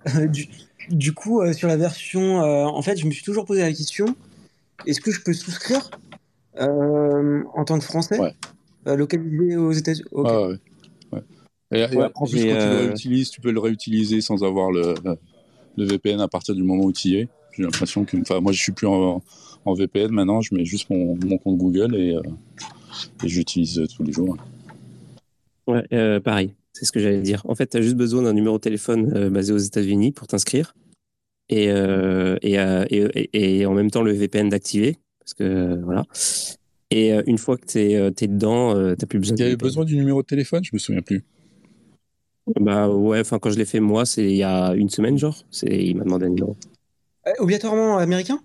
du, du coup, euh, sur la version. euh, en fait, je me suis toujours posé la question est-ce que je peux souscrire euh, en tant que Français Ouais. euh, localisé aux États-Unis? Ok. Ouais, ouais, ouais. Et, en plus, quand tu le réutilises, tu peux le réutiliser sans avoir le, le VPN à partir du moment où tu y es. J'ai l'impression que, enfin, moi, je suis plus en, en VPN maintenant, je mets juste mon, mon compte Google et, euh, et j'utilise tous les jours. Ouais, euh, pareil, c'est ce que j'allais dire. En fait, tu as juste besoin d'un numéro de téléphone euh, basé aux États-Unis pour t'inscrire et, euh, et, euh, et, et- et en même temps le VPN d'activer. Parce que euh, voilà. Et euh, une fois que tu es, dedans, euh, tu plus besoin Il de y avait besoin du numéro de téléphone, je me souviens plus. Bah ouais, enfin quand je l'ai fait moi, c'est il y a une semaine, genre. C'est, il m'a demandé un numéro. Euh, obligatoirement américain?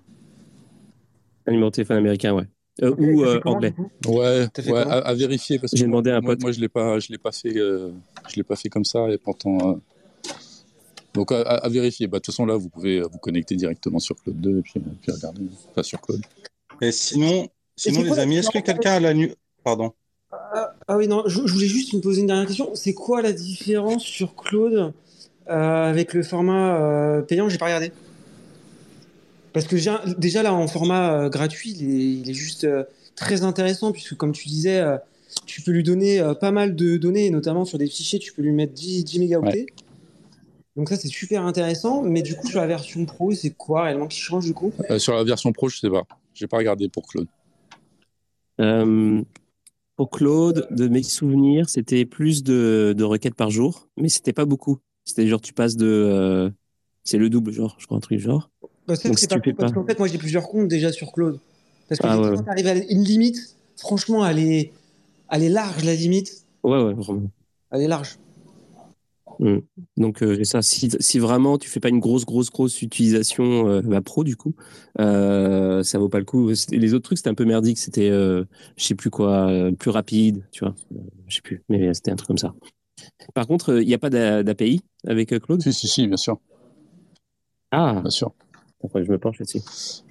Un numéro de téléphone américain, ouais. Euh, ou euh, comment, anglais. Ouais, à, à vérifier parce que J'ai demandé à un moi, pote. moi, je l'ai pas, je l'ai pas fait, euh, je l'ai pas fait comme ça et pourtant. euh, Donc à, à- à vérifier. Bah, de toute façon là, vous pouvez euh, vous connecter directement sur Claude 2 et puis, puis regarder. Pas sur Claude. Et sinon, sinon les amis, est-ce que quelqu'un a la nu... Pardon. Ah, ah oui, non, je, je voulais juste me poser une dernière question. C'est quoi la différence sur Claude euh, avec le format euh, payant? J'ai pas regardé. Parce que déjà là, en format euh, gratuit, il est, il est juste euh, très intéressant, puisque comme tu disais, euh, tu peux lui donner euh, pas mal de données, et notamment sur des fichiers, tu peux lui mettre 10, 10 mégaoctets. Donc ça, c'est super intéressant. Mais du coup, sur la version pro, c'est quoi réellement qui change du coup? Euh, sur la version pro, je sais pas. J'ai pas regardé pour Claude. Euh, pour Claude, de mes souvenirs, c'était plus de, de requêtes par jour, mais c'était pas beaucoup. C'était genre, tu passes de. euh, c'est le double, genre, je crois, un truc genre. Bah, c'est si pas cool, parce qu'en fait, moi, j'ai plusieurs comptes déjà sur Claude. Parce que Ah, ouais, tu arrives à une limite, franchement, elle est, elle est large, la limite. Ouais, ouais, vraiment. Elle est large. Donc, euh, ça. Si, si vraiment tu fais pas une grosse, grosse, grosse utilisation euh, bah, pro, du coup, euh, ça vaut pas le coup. Les autres trucs, c'était un peu merdique. C'était, euh, je sais plus quoi, euh, plus rapide, tu vois. Euh, Je sais plus, mais c'était un truc comme ça. Par contre, euh, il n'y a pas d'a- d'API avec euh, Claude? Si, si, si, bien sûr, Ah, bien sûr.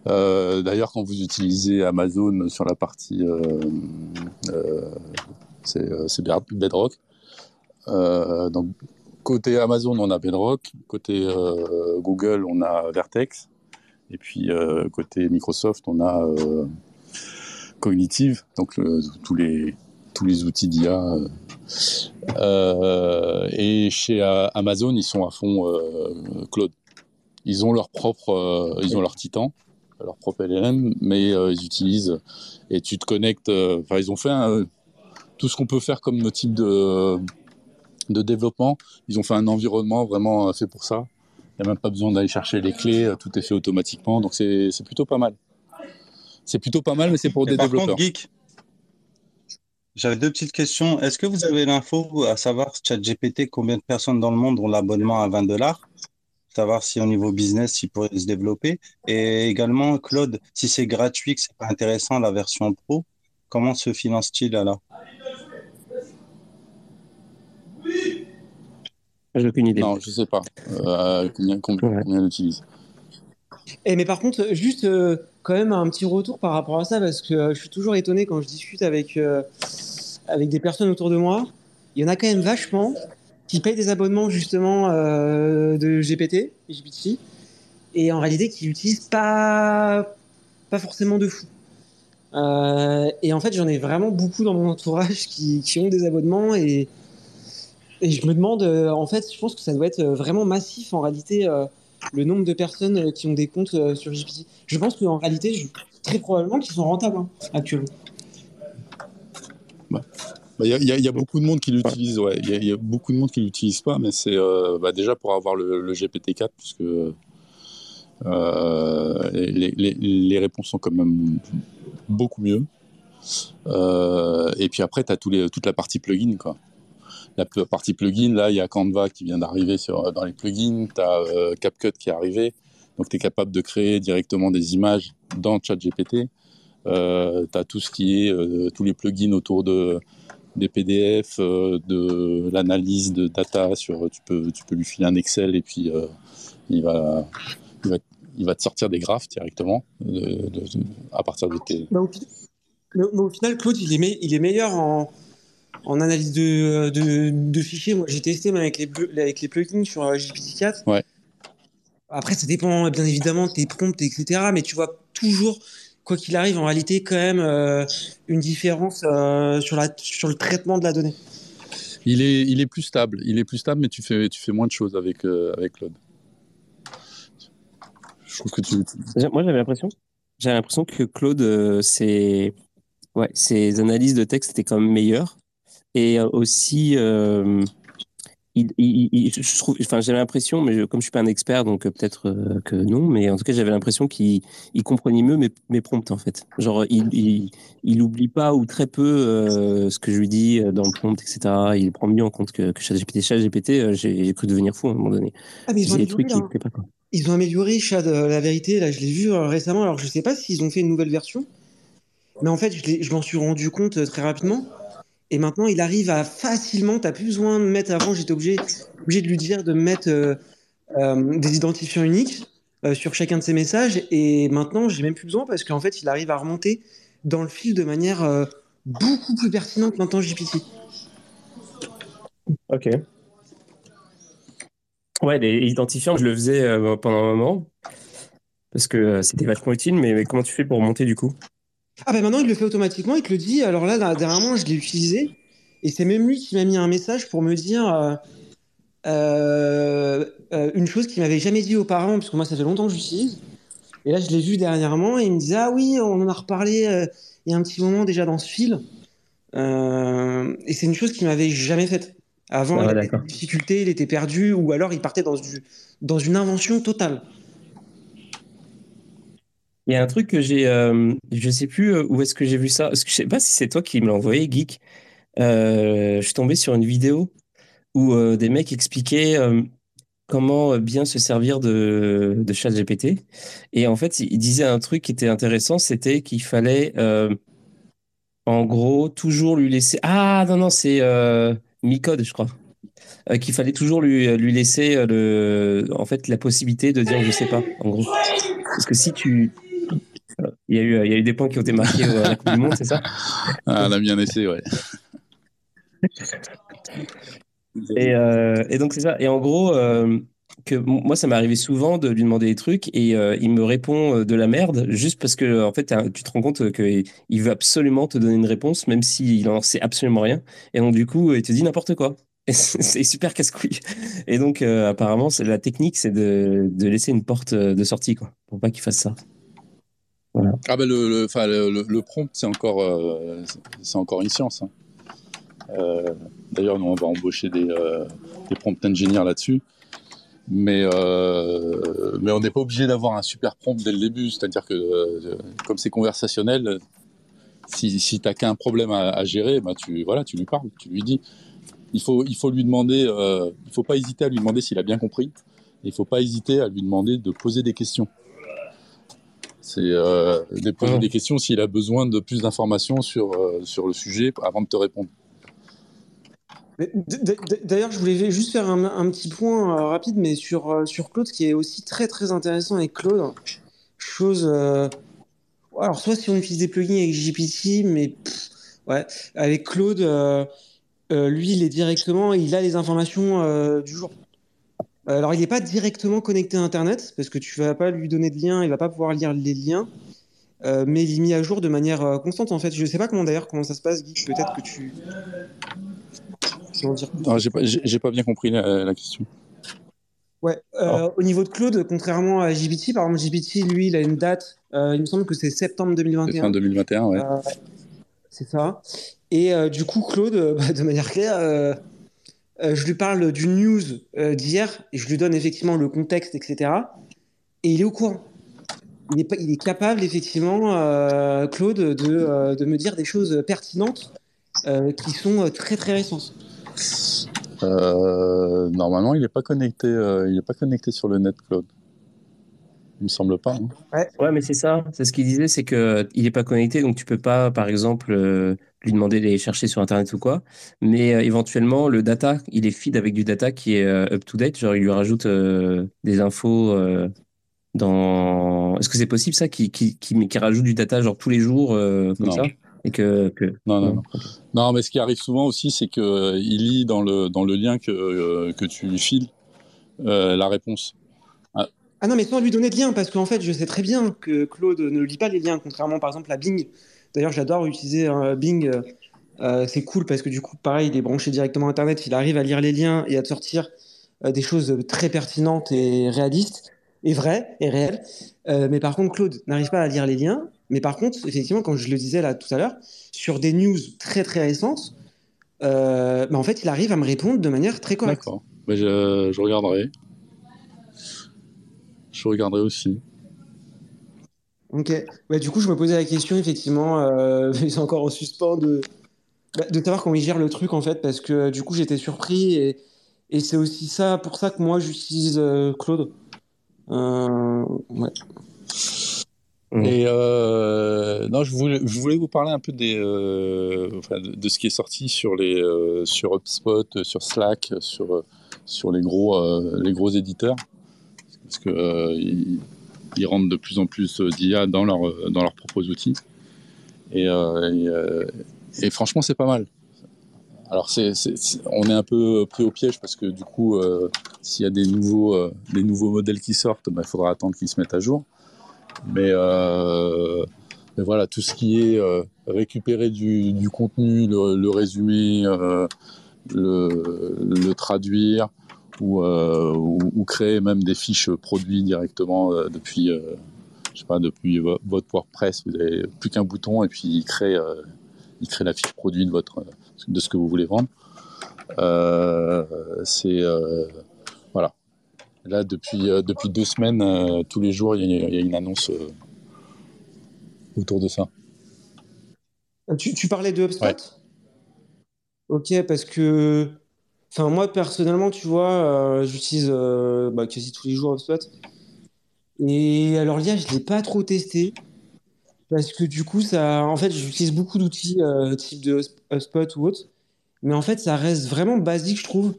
Euh, D'ailleurs, quand vous utilisez Amazon sur la partie, euh, euh, c'est c'est Bed- Bedrock. Donc côté Amazon, on a Bedrock. Côté Google, on a Vertex. Et puis côté Microsoft, on a Cognitive. Donc tous les outils d'IA. et chez Amazon, ils sont à fond cloud. Ils ont leur propre, euh, ils ont leur Titan, leur propre LLM, mais euh, ils utilisent et tu te connectes. euh, Enfin, ils ont fait un- tout ce qu'on peut faire comme type de de développement. Ils ont fait un environnement vraiment fait pour ça. Il n'y a même pas besoin d'aller chercher les clés, tout est fait automatiquement, donc c'est plutôt pas mal. C'est plutôt pas mal, mais c'est pour des par développeurs. contre, Geek, j'avais deux petites questions. Est-ce que vous avez l'info à savoir ChatGPT, combien de personnes dans le monde ont l'abonnement à 20 dollars? Savoir si au niveau business, il pourrait se développer. Et également, Claude, si c'est gratuit, que c'est pas intéressant la version pro, comment se finance-t-il alors? J'ai aucune idée. Non, je sais pas euh, combien, combien, Ouais. combien utilisent. Et mais par contre, juste euh, quand même un petit retour par rapport à ça, parce que euh, je suis toujours étonné quand je discute avec, euh, avec des personnes autour de moi. Il y en a quand même vachement qui payent des abonnements justement euh, de GPT, GPT, et en réalité qui l'utilisent pas, pas forcément de fou. Euh, et en fait, j'en ai vraiment beaucoup dans mon entourage qui, qui ont des abonnements et, et je me demande, euh, en fait, je pense que ça doit être vraiment massif en réalité. le nombre de personnes qui ont des comptes sur GPT. Je pense qu'en réalité, je- très probablement qu'ils sont rentables hein, actuellement. Bah, Il y, a- il y a- il y a beaucoup de monde qui l'utilise, ouais. Il y, a- il y a beaucoup de monde qui l'utilise pas, mais c'est euh, bah, déjà pour avoir le, le GPT-4, puisque euh, les, les- les réponses sont quand même beaucoup mieux. Euh, et puis après, tu as toute la partie plugin, quoi. la partie plugin, là, il y a Canva qui vient d'arriver dans les plugins, tu as CapCut qui est arrivé, donc tu es capable de créer directement des images dans ChatGPT. Euh, tu as tout ce qui est, euh, tous les plugins autour de, des PDF, euh, de l'analyse de data. Sur, tu, peux, tu peux lui filer un Excel et puis euh, il, va, il, va, il va te sortir des graphes directement de, de, à partir de tes. Bah, au, mais, au final, Claude, il est, me, il est meilleur en, en analyse de, de, de, fichiers. Moi, j'ai testé avec les, avec les plugins sur GPT-4. Ouais. Après, ça dépend bien évidemment de tes prompts, etc. Mais tu vois toujours quoi qu'il arrive, en réalité, quand même euh, une différence euh, sur, la, sur le traitement de la donnée. Il est, il est plus stable, il est plus stable, mais tu fais, tu fais moins de choses avec, euh, avec Claude. Je trouve que tu. Moi, j'avais l'impression, j'avais l'impression que Claude, ouais, ses analyses de texte étaient quand même meilleures, et aussi il, il, je trouve, enfin, j'avais l'impression, mais comme je suis pas un expert, donc euh, peut-être euh, que non, mais en tout cas, j'avais l'impression qu'il comprenait mieux mes, mes prompts, en fait. Genre, il, il, oublie pas ou très peu euh, ce que je lui dis dans le prompt, etc. Il prend mieux en compte que, que ChatGPT. ChatGPT, j'ai cru devenir fou à un moment donné. Ah, mais ils ont des trucs qui hein. pas, quoi. Ils ont amélioré Chad, la vérité. Là, je l'ai vu récemment. Alors, je sais pas s'ils ont fait une nouvelle version, mais en fait, je, je m'en suis rendu compte très rapidement. Et maintenant, il arrive à facilement, tu n'as plus besoin de mettre, avant j'étais obligé, obligé de lui dire de mettre euh, euh, des identifiants uniques euh, sur chacun de ses messages. Et maintenant, j'ai même plus besoin parce qu'en fait, il arrive à remonter dans le fil de manière beaucoup plus pertinente maintenant GPT. Ok. Ouais, les identifiants, je le faisais pendant un moment parce que c'était vachement utile, mais, mais, comment tu fais pour remonter du coup? Ah ben maintenant il le fait automatiquement, il te le dit. Alors là, dernièrement, je l'ai utilisé et c'est même lui qui m'a mis un message pour me dire euh, euh, euh une chose qu'il m'avait jamais dit auparavant, puisque moi ça fait longtemps que j'utilise. Et là, je l'ai vu dernièrement et il me disait ah oui, on en a reparlé il y a un petit moment déjà dans ce fil. Et c'est une chose qu'il m'avait jamais faite. Avant, ah, il avait des difficultés, il était perdu, ou alors il partait dans, du, dans une invention totale. Il y a un truc que j'ai, euh, je sais plus euh, où est-ce que j'ai vu ça. Parce que je sais pas si c'est toi qui me l'as envoyé, Geek. Euh, je suis tombé sur une vidéo où euh, des mecs expliquaient comment bien se servir de, de ChatGPT. Et en fait, ils disaient un truc qui était intéressant, c'était qu'il fallait, en gros, toujours lui laisser. Ah non non, c'est Micode, je crois. qu'il fallait toujours lui, lui laisser le, en fait, la possibilité de dire je sais pas, en gros. Parce que si tu, il y, a eu, il y a eu des points qui ont été marqués à la Coupe du Monde, c'est ça? Ah, On a bien essayé, ouais. et, euh, et, donc, c'est ça. Et en gros, euh, que moi, ça m'est arrivé souvent de lui demander des trucs et euh, il me répond euh, de la merde juste parce que, en fait, tu te rends compte qu'il veut absolument te donner une réponse, même s'il en sait absolument rien. Et donc, du coup, il te dit n'importe quoi. c'est super casse-couille. Et donc, euh, apparemment, la technique, c'est de, de, laisser une porte de sortie, quoi, pour pas qu'il fasse ça. Ah ben le, le, prompt, c'est encore, euh, encore une science. Hein. Euh, D'ailleurs, nous, on va embaucher des, euh, des prompt engineers là-dessus. Mais, euh, mais on n'est pas obligé d'avoir un super prompt dès le début. C'est-à-dire que, comme c'est conversationnel, si, si tu n'as qu'un problème à, gérer, bah tu, voilà, tu lui parles, tu lui dis. Il faut, faut lui demander, il faut pas hésiter à lui demander s'il a bien compris. Il faut pas hésiter à lui demander de poser des questions. C'est euh, de poser des questions s'il a besoin de plus d'informations sur, euh, sur le sujet avant de te répondre. D'ailleurs, je voulais juste faire un, un petit point euh, rapide, mais sur, euh, sur Claude, qui est aussi très très intéressant avec Claude. Chose. Euh, alors, soit si on utilise des plugins avec GPT, mais pff, ouais, avec Claude, lui, il est directement, il a les informations du jour. Euh, alors, il n'est pas directement connecté à Internet, parce que tu ne vas pas lui donner de lien, il ne va pas pouvoir lire les liens, euh, mais il est mis à jour de manière euh, constante, en fait. Je ne sais pas comment d'ailleurs comment ça se passe, Guy, peut-être que tu... J'ai pas, pas, bien compris la, la question. Ouais, euh, oh. au niveau de Claude, contrairement à JBT, par exemple, JBT, lui, il a une date, il me semble que c'est septembre 2021. Fin 2021, ouais. c'est ça. Et du coup, Claude, bah, de manière claire, euh, je lui parle du news euh, d'hier je lui donne effectivement le contexte, etc. Et il est au courant. Il est, capable, effectivement, euh, Claude, de, me dire des choses pertinentes qui sont très très récentes. Normalement, il n'est pas connecté. il pas connecté sur le net cloud. Il me semble pas. hein. Ouais, mais c'est ça. C'est ce qu'il disait, c'est que il est pas connecté, donc tu peux pas, par exemple, euh, lui demander d'aller chercher sur Internet ou quoi. Mais euh, éventuellement, le data, il est feed avec du data qui est euh, up to date. Genre, il lui rajoute euh, des infos euh, dans. Est-ce que c'est possible ça, qui qui, qui, qui rajoute du data genre tous les jours euh, comme Non. ça? Et que, que... Non, non, non. Non, mais ce qui arrive souvent aussi, c'est que euh, il lit dans le dans le lien que euh, que tu lui files euh, la réponse. Ah non, mais sans lui donner de lien, parce qu'en fait, je sais très bien que Claude ne lit pas les liens, contrairement par exemple à Bing. D'ailleurs, j'adore utiliser euh, Bing. euh, euh, c'est cool parce que du coup, pareil, il est branché directement à Internet, il arrive à lire les liens et à te sortir euh, des choses très pertinentes et réalistes, et vraies et réelles. Mais par contre, Claude n'arrive pas à lire les liens. Mais par contre, effectivement, comme je le disais là tout à l'heure, sur des news très très récentes, bah, en fait, il arrive à me répondre de manière très correcte. D'accord. Je, je regarderai. Je regarderai aussi. Ok. Ouais, du coup, je me posais la question, effectivement, euh, mais c'est encore en suspens de, bah, de savoir comment il gère le truc, en fait, parce que euh, du coup, j'étais surpris et, et c'est aussi ça, pour ça que moi, j'utilise euh, Claude. Euh, ouais. Mm. Et euh, non, je voulais, je voulais vous parler un peu des, euh, enfin, de, de ce qui est sorti sur les, euh, sur HubSpot, sur Slack, sur, sur les gros, euh, les gros éditeurs, parce que euh, ils, rentrent de plus en plus euh, d'IA dans leur, euh, dans leurs propres outils. Et, franchement, c'est pas mal. Alors, on est un peu pris au piège parce que du coup, s'il y a des nouveaux, des nouveaux modèles qui sortent, bah, il faudra attendre qu'ils se mettent à jour. Mais, voilà, tout ce qui est récupérer du, contenu, le, résumer, le traduire ou, euh, ou, ou créer même des fiches produits directement euh, depuis, euh, je sais pas, depuis vo- votre WordPress. Vous n'avez plus qu'un bouton et puis il crée, il crée la fiche produit de, votre, de ce que vous voulez vendre. C'est voilà. Là, depuis, depuis deux semaines, tous les jours, il y, a- il y a une annonce autour de ça. Tu, tu parlais de HubSpot? Ouais. Ok, parce que, enfin, moi, personnellement, tu vois, euh, j'utilise euh, bah, quasi tous les jours HubSpot. Et alors, l'IA, je ne l'ai pas trop testé. Parce que du coup, ça, en fait, j'utilise beaucoup d'outils euh, type de HubSpot ou autre. Mais en fait, ça reste vraiment basique, je trouve.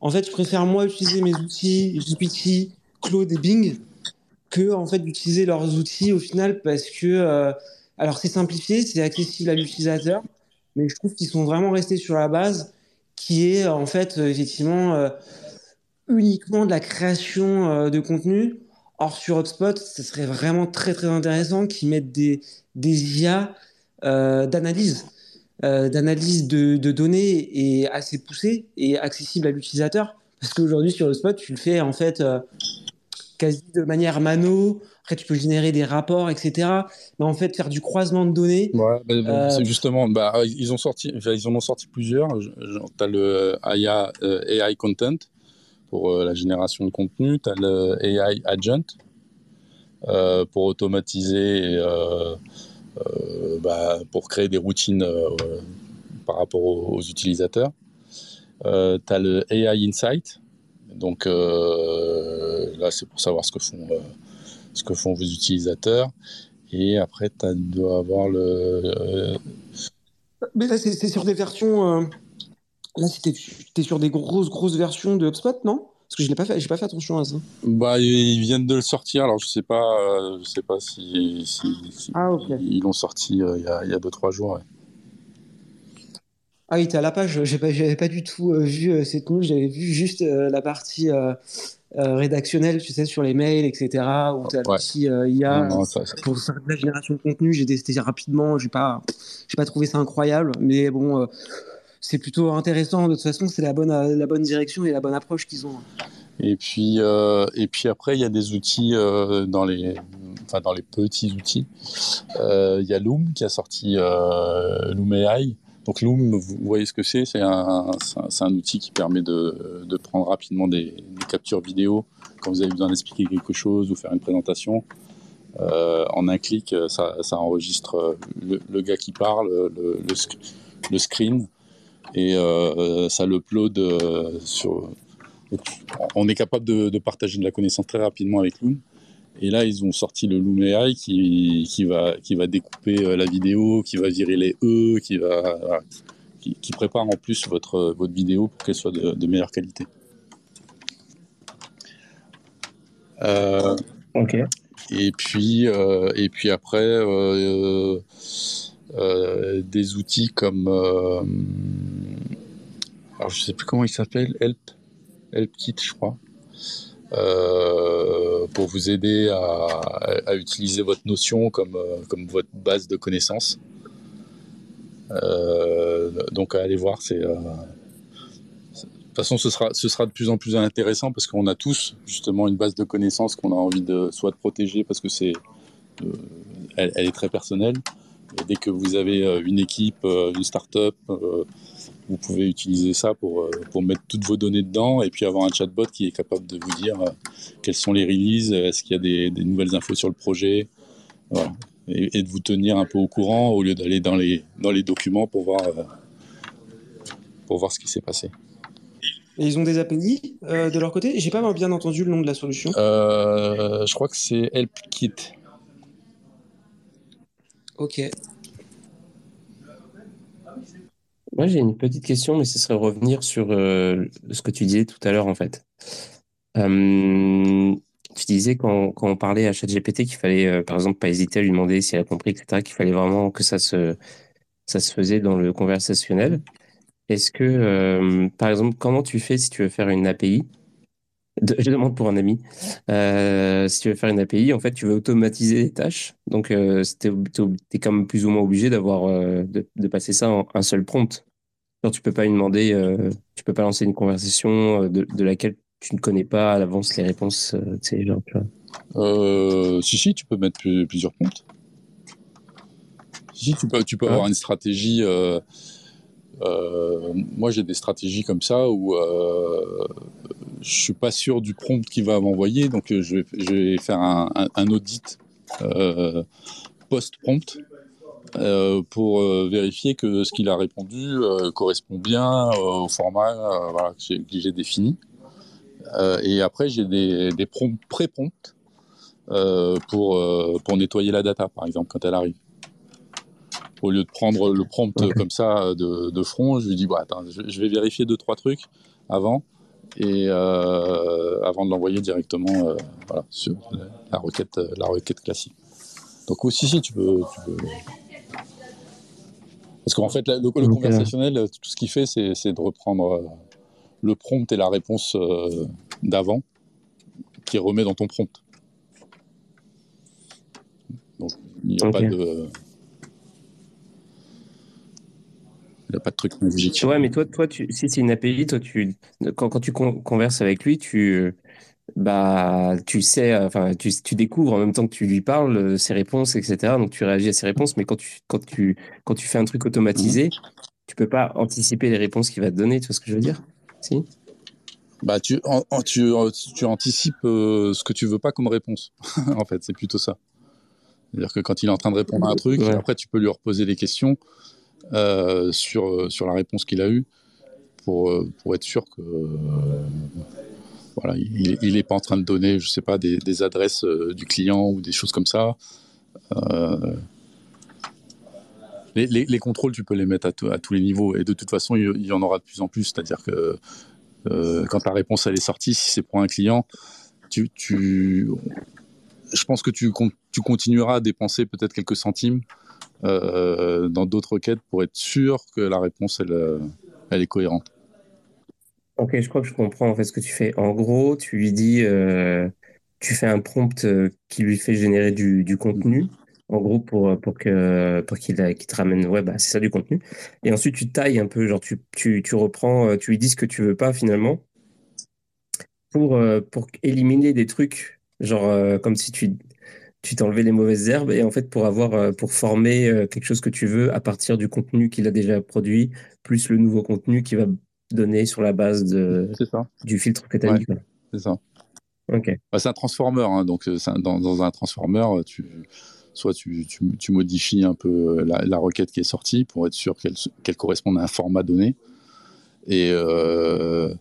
En fait, je préfère moi utiliser mes outils GPT, Claude et Bing que en fait d'utiliser leurs outils au final parce que euh, alors c'est simplifié, c'est accessible à l'utilisateur, mais je trouve qu'ils sont vraiment restés sur la base qui est en fait euh, effectivement euh, uniquement de la création euh, de contenu. Or sur HubSpot, ce serait vraiment très très intéressant qu'ils mettent des, IA d'analyse, d'analyse de, données et assez poussées et accessibles à l'utilisateur. Parce qu'aujourd'hui sur HubSpot, tu le fais en fait quasi de manière mano. Après, tu peux générer des rapports, etc. Mais en fait, faire du croisement de données. Ouais, bah, Euh, c'est justement, bah, ils ont sorti, ils en ont sorti plusieurs. Tu as le AI, euh, AI Content pour euh, la génération de contenu, tu as le AI Agent euh, pour automatiser, et, euh, euh, bah, pour créer des routines euh, par rapport aux, aux utilisateurs. Euh, tu as le AI Insight, donc euh, là c'est pour savoir ce que font, euh, ce que font vos utilisateurs. Et après, tu dois avoir le. euh, Mais là, c'est sur des versions. euh, Là, c'était t'es sur des grosses, grosses versions de HubSpot, non? Parce que je l'ai pas fait, j'ai pas fait attention à ça. bah, ils viennent de le sortir, alors je sais pas, euh, je sais pas si, si, si- Ah, ok. ils l'ont sorti il y a, il y a deux trois jours. ouais. Ah oui, t'es à la page. J'ai pas, j'avais pas du tout euh, vu euh, cette news. J'avais vu juste euh, la partie euh, rédactionnelle, tu sais, sur les mails, etc. Où t'as Ouais. l'outil euh, IA. Non, non, ça- ça- pour la génération de contenu, j'ai testé rapidement, j'ai pas, j'ai pas trouvé ça incroyable, mais bon, euh, c'est plutôt intéressant. De toute façon, c'est la bonne, euh, la bonne direction et la bonne approche qu'ils ont. Et puis, et puis après, il y a des outils dans les, enfin dans les petits outils. Il y a Loom qui a sorti Loom AI. Donc Loom, vous voyez ce que c'est C'est un, outil qui permet de, prendre rapidement des, captures vidéo quand vous avez besoin d'expliquer quelque chose ou faire une présentation. Euh, en un clic, ça, enregistre le, gars qui parle, le, le, sc- le screen, et euh, ça l'upload euh. On est capable de, partager de la connaissance très rapidement avec Loom. Et là, ils ont sorti le Loom AI qui, qui, va, qui va découper euh, la vidéo, qui va virer les E, qui, va, qui, qui prépare en plus votre, votre vidéo pour qu'elle soit de, de, meilleure qualité. Euh, ok. Et puis, euh, et puis après, euh, des outils comme, alors je sais plus comment il s'appelle, Help, HelpKit, je crois. Euh, pour vous aider à, utiliser votre notion comme, comme votre base de connaissances. Euh, donc à aller voir. Euh, de toute façon, ce sera, de plus en plus intéressant parce qu'on a tous justement une base de connaissances qu'on a envie de soit de protéger parce que c'est, elle, est très personnelle. Dès que vous avez une équipe, une start-up, vous pouvez utiliser ça pour, pour mettre toutes vos données dedans et puis avoir un chatbot qui est capable de vous dire quelles sont les releases, est-ce qu'il y a des, des, nouvelles infos sur le projet, voilà. et, et, de vous tenir un peu au courant au lieu d'aller dans les, dans les documents pour voir, pour voir ce qui s'est passé. Et ils ont des API euh, de leur côté? J'ai pas bien entendu le nom de la solution. Euh, je crois que c'est HelpKit. Ok. Moi, j'ai une petite question, mais ce serait revenir sur euh, ce que tu disais tout à l'heure, en fait. Euh, tu disais quand, quand, on parlait à ChatGPT qu'il fallait, euh, par exemple, pas hésiter à lui demander si elle a compris, etc., qu'il fallait vraiment que ça se, ça se faisait dans le conversationnel. Est-ce que, euh, par exemple, comment tu fais si tu veux faire une API Je demande pour un ami. Euh, si tu veux faire une API, en fait, tu veux automatiser les tâches. Donc, euh, tu es, quand même plus ou moins obligé d'avoir euh, de, de, passer ça en un seul prompt. Alors, tu peux pas lui demander, euh, tu peux pas lancer une conversation de, de laquelle tu ne connais pas à l'avance les réponses. genre, tu vois. si, si, tu peux mettre plusieurs prompts. Si, tu peux, tu peux ah. avoir une stratégie. Euh, moi, j'ai des stratégies comme ça où euh, je suis pas sûr du prompt qu'il va m'envoyer, donc je vais, je vais, faire un, un, un audit euh, post-prompt euh, pour euh, vérifier que ce qu'il a répondu correspond bien au format voilà, que j'ai défini. et après, j'ai des, des prompts pré-prompts pour, pour nettoyer la data, par exemple, quand elle arrive au lieu de prendre le prompt okay. comme ça de, de, front, je lui dis bah, attends, je, vais vérifier deux trois trucs avant et euh, avant de l'envoyer directement euh, voilà, sur la requête la requête classique. Donc aussi si tu peux, tu peux... parce qu'en fait le, conversationnel tout ce qu'il fait c'est de reprendre euh, le prompt et la réponse euh, d'avant qui remet dans ton prompt. Donc il n'y a okay. pas de Il n'y a pas de truc magique. Ouais, mais toi, toi tu, si c'est une API, toi, tu, quand, quand tu con converses avec lui, tu, bah, tu sais, enfin, tu, tu, découvres en même temps que tu lui parles euh, ses réponses, etc. Donc, tu réagis à ses réponses. Mais quand tu, quand tu, quand tu fais un truc automatisé, mmh. tu peux pas anticiper les réponses qu'il va te donner. Tu vois ce que je veux dire? Si? Bah, tu, en, tu, tu anticipes euh, ce que tu veux pas comme réponse. en fait, c'est plutôt ça. C'est-à-dire que quand il est en train de répondre à un truc, ouais. après, tu peux lui reposer des questions euh, sur, sur la réponse qu'il a eue pour, pour être sûr que euh, voilà, il n'est pas en train de donner, je sais pas, des, adresses euh, du client ou des choses comme ça. Euh, les, les, les, contrôles, tu peux les mettre à, tous les niveaux et de toute façon, il, y en aura de plus en plus. C'est-à-dire que euh, quand ta réponse elle est sortie, si c'est pour un client, tu, tu, je pense que tu, tu continueras à dépenser peut-être quelques centimes euh, dans d'autres requêtes pour être sûr que la réponse elle, elle est cohérente. Ok, je crois que je comprends en fait ce que tu fais. En gros, tu lui dis, euh, tu fais un prompt euh, qui lui fait générer du, contenu, en gros pour pour que pour qu'il qu te ramène, ouais, bah c'est ça du contenu. Et ensuite tu tailles un peu, genre tu tu tu reprends, euh, tu lui dis ce que tu veux pas finalement, pour pour éliminer des trucs, genre comme si tu tu t'enlevais les mauvaises herbes et en fait pour avoir euh, pour former euh, quelque chose que tu veux à partir du contenu qu'il a déjà produit plus le nouveau contenu qui va donner sur la base de du filtre que tu as ouais, mis. C'est ça. Ok. Bah, c'est un transformer, hein, donc euh, un, dans, dans, un transformer, tu, soit tu, tu, tu, modifies un peu la, la, requête qui est sortie pour être sûr qu'elle qu corresponde à un format donné, Et, euh,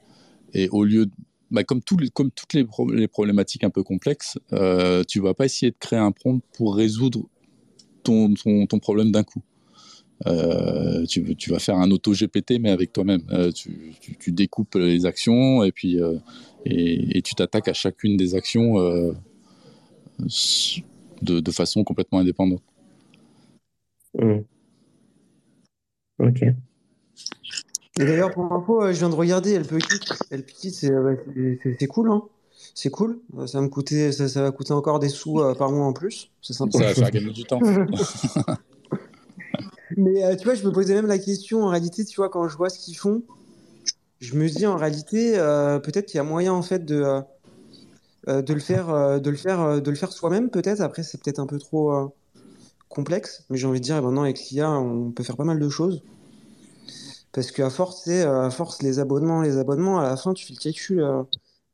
et au lieu, de, bah, comme, tout, comme toutes les, problématiques un peu complexes, euh, tu vas pas essayer de créer un prompt pour résoudre ton, problème d'un coup. Euh, tu, vas faire un auto GPT mais avec toi-même. Euh, tu, découpes les actions et puis euh, et, tu t'attaques à chacune des actions de, de, façon complètement indépendante. Mmh. Ok. Et d'ailleurs, pour info, je viens de regarder El Petit. El Petit, c'est cool, hein c'est cool. Ça va me coûter, ça, ça, va coûter encore des sous euh, par mois en plus. C'est sympa. Ça va faire gagner du temps. Mais euh, tu vois, je me posais même la question en réalité, tu vois, quand je vois ce qu'ils font, je me dis en réalité, euh, peut-être qu'il y a moyen en fait de euh, de le faire, de le faire, de le faire soi-même peut-être. Après, c'est peut-être un peu trop complexe, mais j'ai envie de dire, maintenant avec l'IA, on peut faire pas mal de choses. Parce qu'à force, à force, les abonnements, les abonnements, à la fin, tu fais le calcul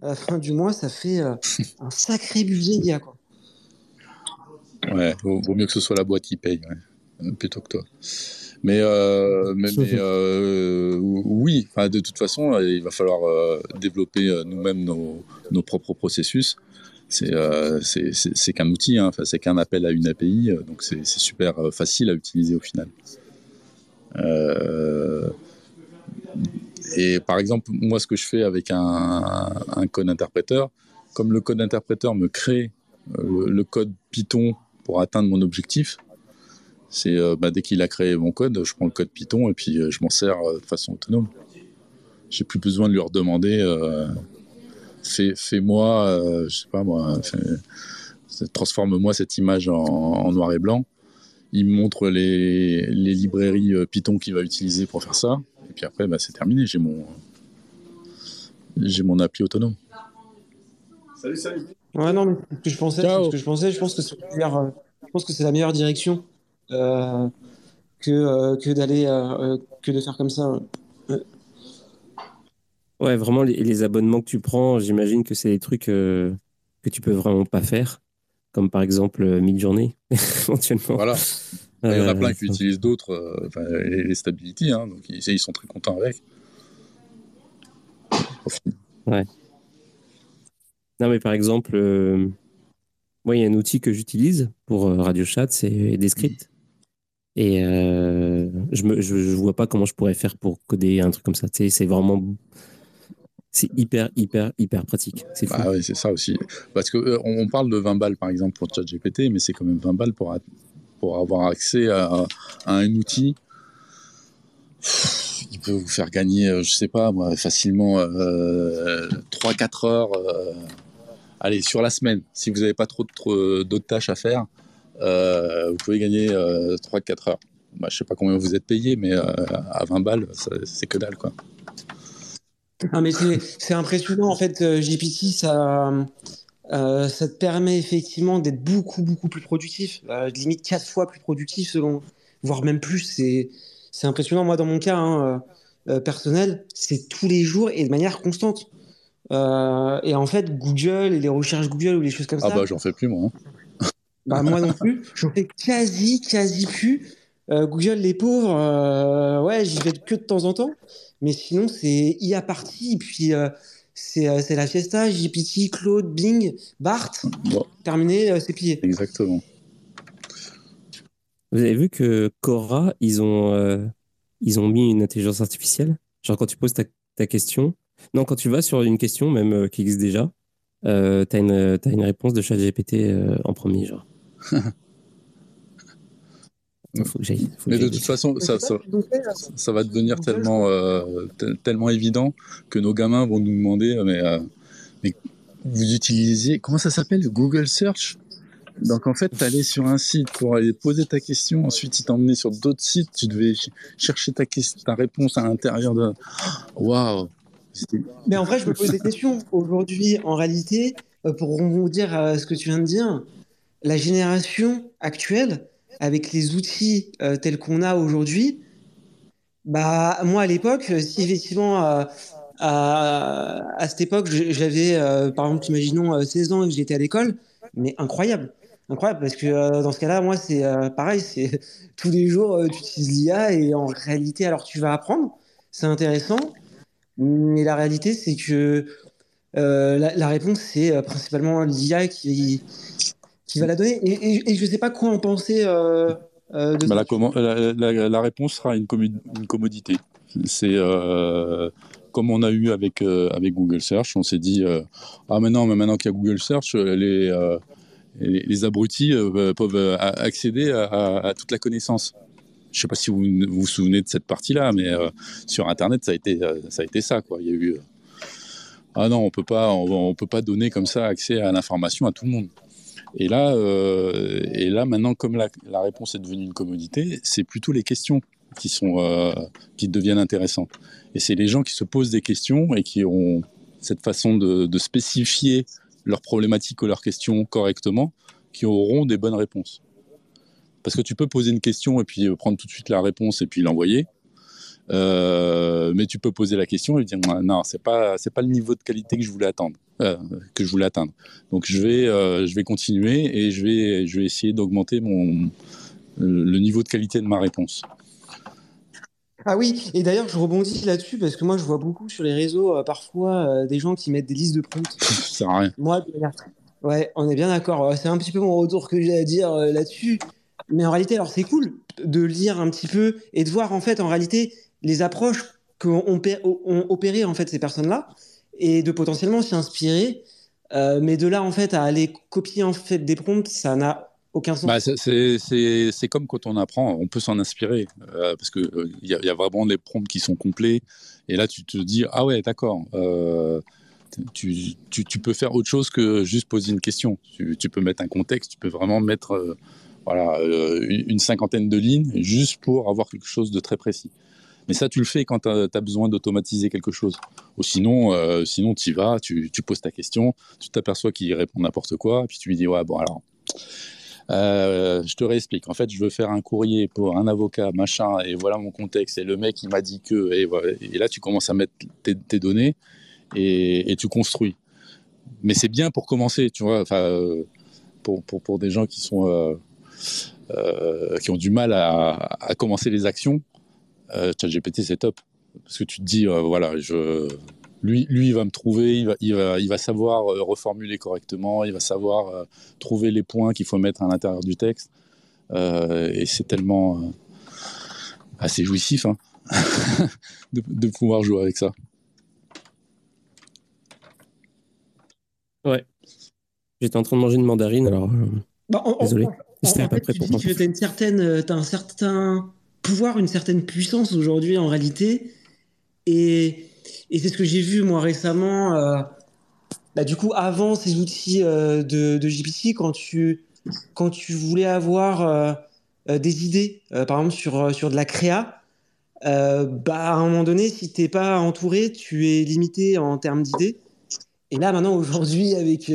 à la fin du mois, ça fait euh, un sacré budget. Quoi. Ouais, vaut, vaut, mieux que ce soit la boîte qui paye, ouais, plutôt que toi. Mais, euh, mais, mais euh, oui, de toute façon, il va falloir euh, développer euh, nous-mêmes nos, nos, propres processus. C'est euh, qu'un outil, hein, c'est qu'un appel à une API, donc c'est super facile à utiliser au final. Et par exemple, moi, ce que je fais avec un, code interpréteur, comme le code interpréteur me crée euh, le, code Python pour atteindre mon objectif, c'est euh, bah, dès qu'il a créé mon code, je prends le code Python et puis euh, je m'en sers de façon autonome. J'ai plus besoin de lui redemander euh, fais, fais-moi, euh, je sais pas moi, transforme-moi cette image en, noir et blanc. Il me montre les librairies Python qu'il va utiliser pour faire ça. Et puis après, bah, c'est terminé. J'ai mon, j'ai mon appli autonome. Salut, salut. Ouais, non, mais ce que je pensais, ce que je pensais, je pense que c'est la, je pense que c'est la meilleure direction euh, que euh, que d'aller euh, que de faire comme ça. Ouais, vraiment les, les abonnements que tu prends, j'imagine que c'est des trucs que tu peux vraiment pas faire, comme par exemple Midjourney éventuellement. Voilà. Il y en a plein qui utilisent d'autres, euh, enfin, les, les Stability, hein, donc ils, ils, sont très contents avec. Ouais. Non, mais par exemple, euh, moi, il y a un outil que j'utilise pour euh, Radio Chat, c'est Descript. Et euh, je ne je, je vois pas comment je pourrais faire pour coder un truc comme ça. Tu sais, c'est vraiment. C'est hyper, hyper, hyper pratique. C'est bah oui, c'est ça aussi. Parce qu'on euh, on parle de 20 balles, par exemple, pour ChatGPT, mais c'est quand même 20 balles pour, pour avoir accès à, un outil il peut vous faire gagner, euh, je sais pas moi, facilement euh, 3-4 heures. Euh, allez, sur la semaine, si vous n'avez pas trop, trop d'autres tâches à faire, euh, vous pouvez gagner 3-4 heures. Bah, je sais pas combien vous êtes payé, mais à 20 balles, c'est que dalle quoi. Ah, mais c'est impressionnant en fait, GPT, ça, euh, ça te permet effectivement d'être beaucoup, beaucoup plus productif, euh, limite quatre fois plus productif, selon, voire même plus. C'est impressionnant. Moi, dans mon cas hein, euh, personnel, c'est tous les jours et de manière constante. Euh, et en fait, Google et les recherches Google ou les choses comme ah ça. Ah bah, j'en fais plus, moi. Hein. Bah, moi non plus. J'en fais quasi, quasi plus. Google, les pauvres, ouais, j'y vais que de temps en temps. Mais sinon, c'est IA partie. Et puis c'est la fiesta, GPT, Claude, Bing, Bart. Bon. Terminé, c'est plié. Exactement. Vous avez vu que Cora, ils ont, euh, ils ont mis une intelligence artificielle? Genre quand tu poses ta, ta question, non, quand tu vas sur une question, même euh, qui existe déjà, euh, tu as, as, une réponse de ChatGPT euh, en premier, genre. Faut que faut mais que de toute façon, ça, ça, ça, va devenir tellement, euh, tellement évident que nos gamins vont nous demander mais, euh, mais vous utilisez, comment ça s'appelle, Google Search? Donc en fait, tu allais sur un site pour aller poser ta question, ensuite il t'emmenait sur d'autres sites, tu devais chercher ta, ta réponse à l'intérieur de... Waouh! Mais en vrai, je me pose des questions. Aujourd'hui, en réalité, euh, pour vous dire ce que tu viens de dire, la génération actuelle, avec les outils euh, tels qu'on a aujourd'hui, bah moi à l'époque, si effectivement euh, à, à, cette époque j'avais euh, par exemple imaginons 16 ans et que j'étais à l'école, mais incroyable, incroyable parce que euh, dans ce cas-là moi c'est euh, pareil, c'est tous les jours tu utilises l'IA et en réalité alors tu vas apprendre, c'est intéressant, Mais la réalité, c'est que euh, la, réponse, c'est euh, principalement l'IA qui, qui va la donner. Et, et- et je ne sais pas quoi en penser euh, euh, de Bah, la, commen- la, la- la réponse sera une, commu- une commodité. C'est euh, comme on a eu avec, avec Google Search, on s'est dit ah maintenant, mais maintenant qu'il y a Google Search, les, les, les abrutis peuvent accéder à, à- à toute la connaissance. Je sais pas si vous vous souvenez de cette partie-là, mais sur Internet, ça a été ça a été ça quoi. Il y a eu ah non, on peut pas on, on peut pas donner comme ça accès à l'information à tout le monde. Et là, euh, et là maintenant, comme la, réponse est devenue une commodité, c'est plutôt les questions qui sont euh, qui deviennent intéressantes. Et c'est les gens qui se posent des questions et qui ont cette façon de, de spécifier leurs problématiques ou leurs questions correctement, qui auront des bonnes réponses. Parce que tu peux poser une question et puis euh, prendre tout de suite la réponse et puis l'envoyer. Euh, mais tu peux poser la question et dire non, c'est pas c'est pas le niveau de qualité que je voulais attendre, euh, que je voulais atteindre. Donc je vais euh, je vais continuer et je vais je vais essayer d'augmenter mon le niveau de qualité de ma réponse. Ah oui, et d'ailleurs, je rebondis là-dessus parce que moi, je vois beaucoup sur les réseaux parfois des gens qui mettent des listes de prompts. Ça sert à rien. Moi, ouais, on est bien d'accord. C'est un petit peu mon retour que j'ai à dire là-dessus. Mais en réalité, alors c'est cool de lire un petit peu et de voir en fait, en réalité, les approches qu'ont ont pé- ont opéré en fait ces personnes-là et de potentiellement s'y inspirer. Euh, mais de là en fait à aller copier en fait des prompts, ça n'a aucun sens. Bah, c'est- comme quand on apprend, on peut s'en inspirer euh, parce que euh, y, a- vraiment des prompts qui sont complets et là tu te dis ah ouais d'accord tu, peux faire autre chose que juste poser une question. Tu, tu peux mettre un contexte, tu peux vraiment mettre voilà une cinquantaine de lignes juste pour avoir quelque chose de très précis. Mais ça, tu le fais quand tu as, besoin d'automatiser quelque chose. Sinon, euh, sinon tu y vas, tu, poses ta question, tu t'aperçois qu'il répond n'importe quoi, puis tu lui dis ouais bon alors euh, je te réexplique. En fait, je veux faire un courrier pour un avocat, machin, et voilà mon contexte. Et le mec, il m'a dit que. Et. Et là, tu commences à mettre tes, données et, tu construis. Mais c'est bien pour commencer, tu vois. Euh, pour, pour, pour des gens qui sont. qui ont du mal à commencer les actions, euh, ChatGPT, c'est top. Parce que tu te dis, euh, voilà, je. Lui, lui, il va me trouver, il va, il va, il va savoir euh, reformuler correctement, il va savoir euh, trouver les points qu'il faut mettre à l'intérieur du texte. Euh, et c'est tellement euh, assez jouissif hein, de, de pouvoir jouer avec ça. Ouais. J'étais en train de manger une mandarine, alors euh, Bah, en- désolé. en- en- en pas fait, prêt tu pour dis ça. que tu as une certaine, euh, t'as un certain pouvoir, une certaine puissance aujourd'hui en réalité. Et, c'est ce que j'ai vu moi récemment. euh, bah, du coup, avant ces outils euh, de, de GPT, quand tu, quand tu voulais avoir euh, des idées, par exemple sur, sur de la créa, bah, à un moment donné, si t'es pas entouré, tu es limité en termes d'idées. Et là, maintenant, aujourd'hui, avec,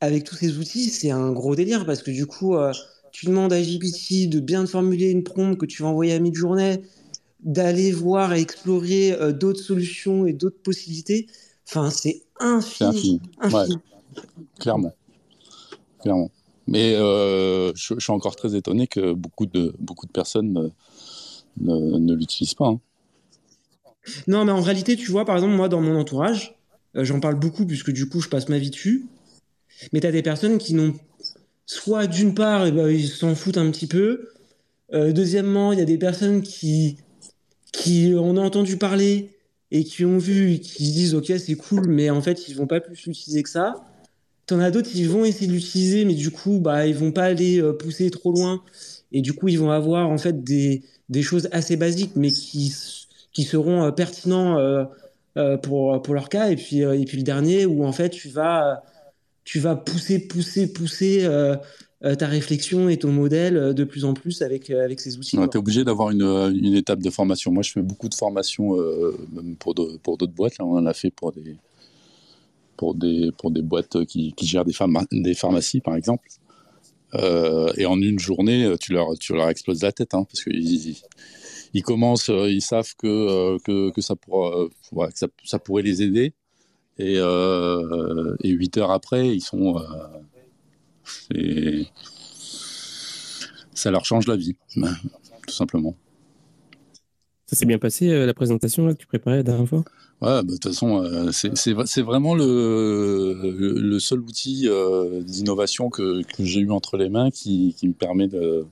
avec tous ces outils, c'est un gros délire parce que du coup, tu demandes à GPT de bien formuler une prompt que tu vas envoyer à mi-journée, d'aller voir et explorer euh, d'autres solutions et d'autres possibilités. Enfin, c'est infini. infini. Ouais, clairement. clairement. Mais euh, je, je suis encore très étonné que beaucoup de, beaucoup de personnes ne, ne, ne l'utilisent pas. hein. Non, mais en réalité, tu vois, par exemple, moi, dans mon entourage, euh, j'en parle beaucoup puisque du coup, je passe ma vie dessus. Mais tu as des personnes qui n'ont soit d'une part, eh ben, ils s'en foutent un petit peu. Euh, deuxièmement, il y a des personnes qui, qui en ont entendu parler et qui ont vu qui se disent ok c'est cool mais en fait ils vont pas plus l'utiliser que ça. T'en as d'autres qui vont essayer de l'utiliser mais du coup bah ils vont pas aller euh, pousser trop loin. Et du coup ils vont avoir en fait des, des choses assez basiques mais qui, qui seront euh, pertinents pour, pour leur cas. Et puis, et puis le dernier où en fait tu vas, tu vas pousser pousser pousser euh, euh, ta réflexion et ton modèle euh, de plus en plus avec, avec ces outils. Ouais, tu es obligé d'avoir une, une étape de formation. Moi, je fais beaucoup de formations euh, même pour de- pour d'autres boîtes. Là, on en a fait pour des, pour des, pour des boîtes qui, qui gèrent des, pharma- des pharmacies, par exemple. Euh, et en une journée, tu leur, tu leur exploses la tête, hein, parce qu'ils ils, ils commencent, ils savent que, que, que, ça, pourra, ouais, que ça, ça pourrait les aider. Et, euh, et 8 heures après, ils sont. euh, ça leur change la vie, tout simplement. Ça s'est bien passé euh, la présentation là, que tu préparais la dernière fois? Ouais, bah, de toute façon, euh, c'est- vraiment le, le, le seul outil euh, d'innovation que, que j'ai eu entre les mains qui, qui me permet de.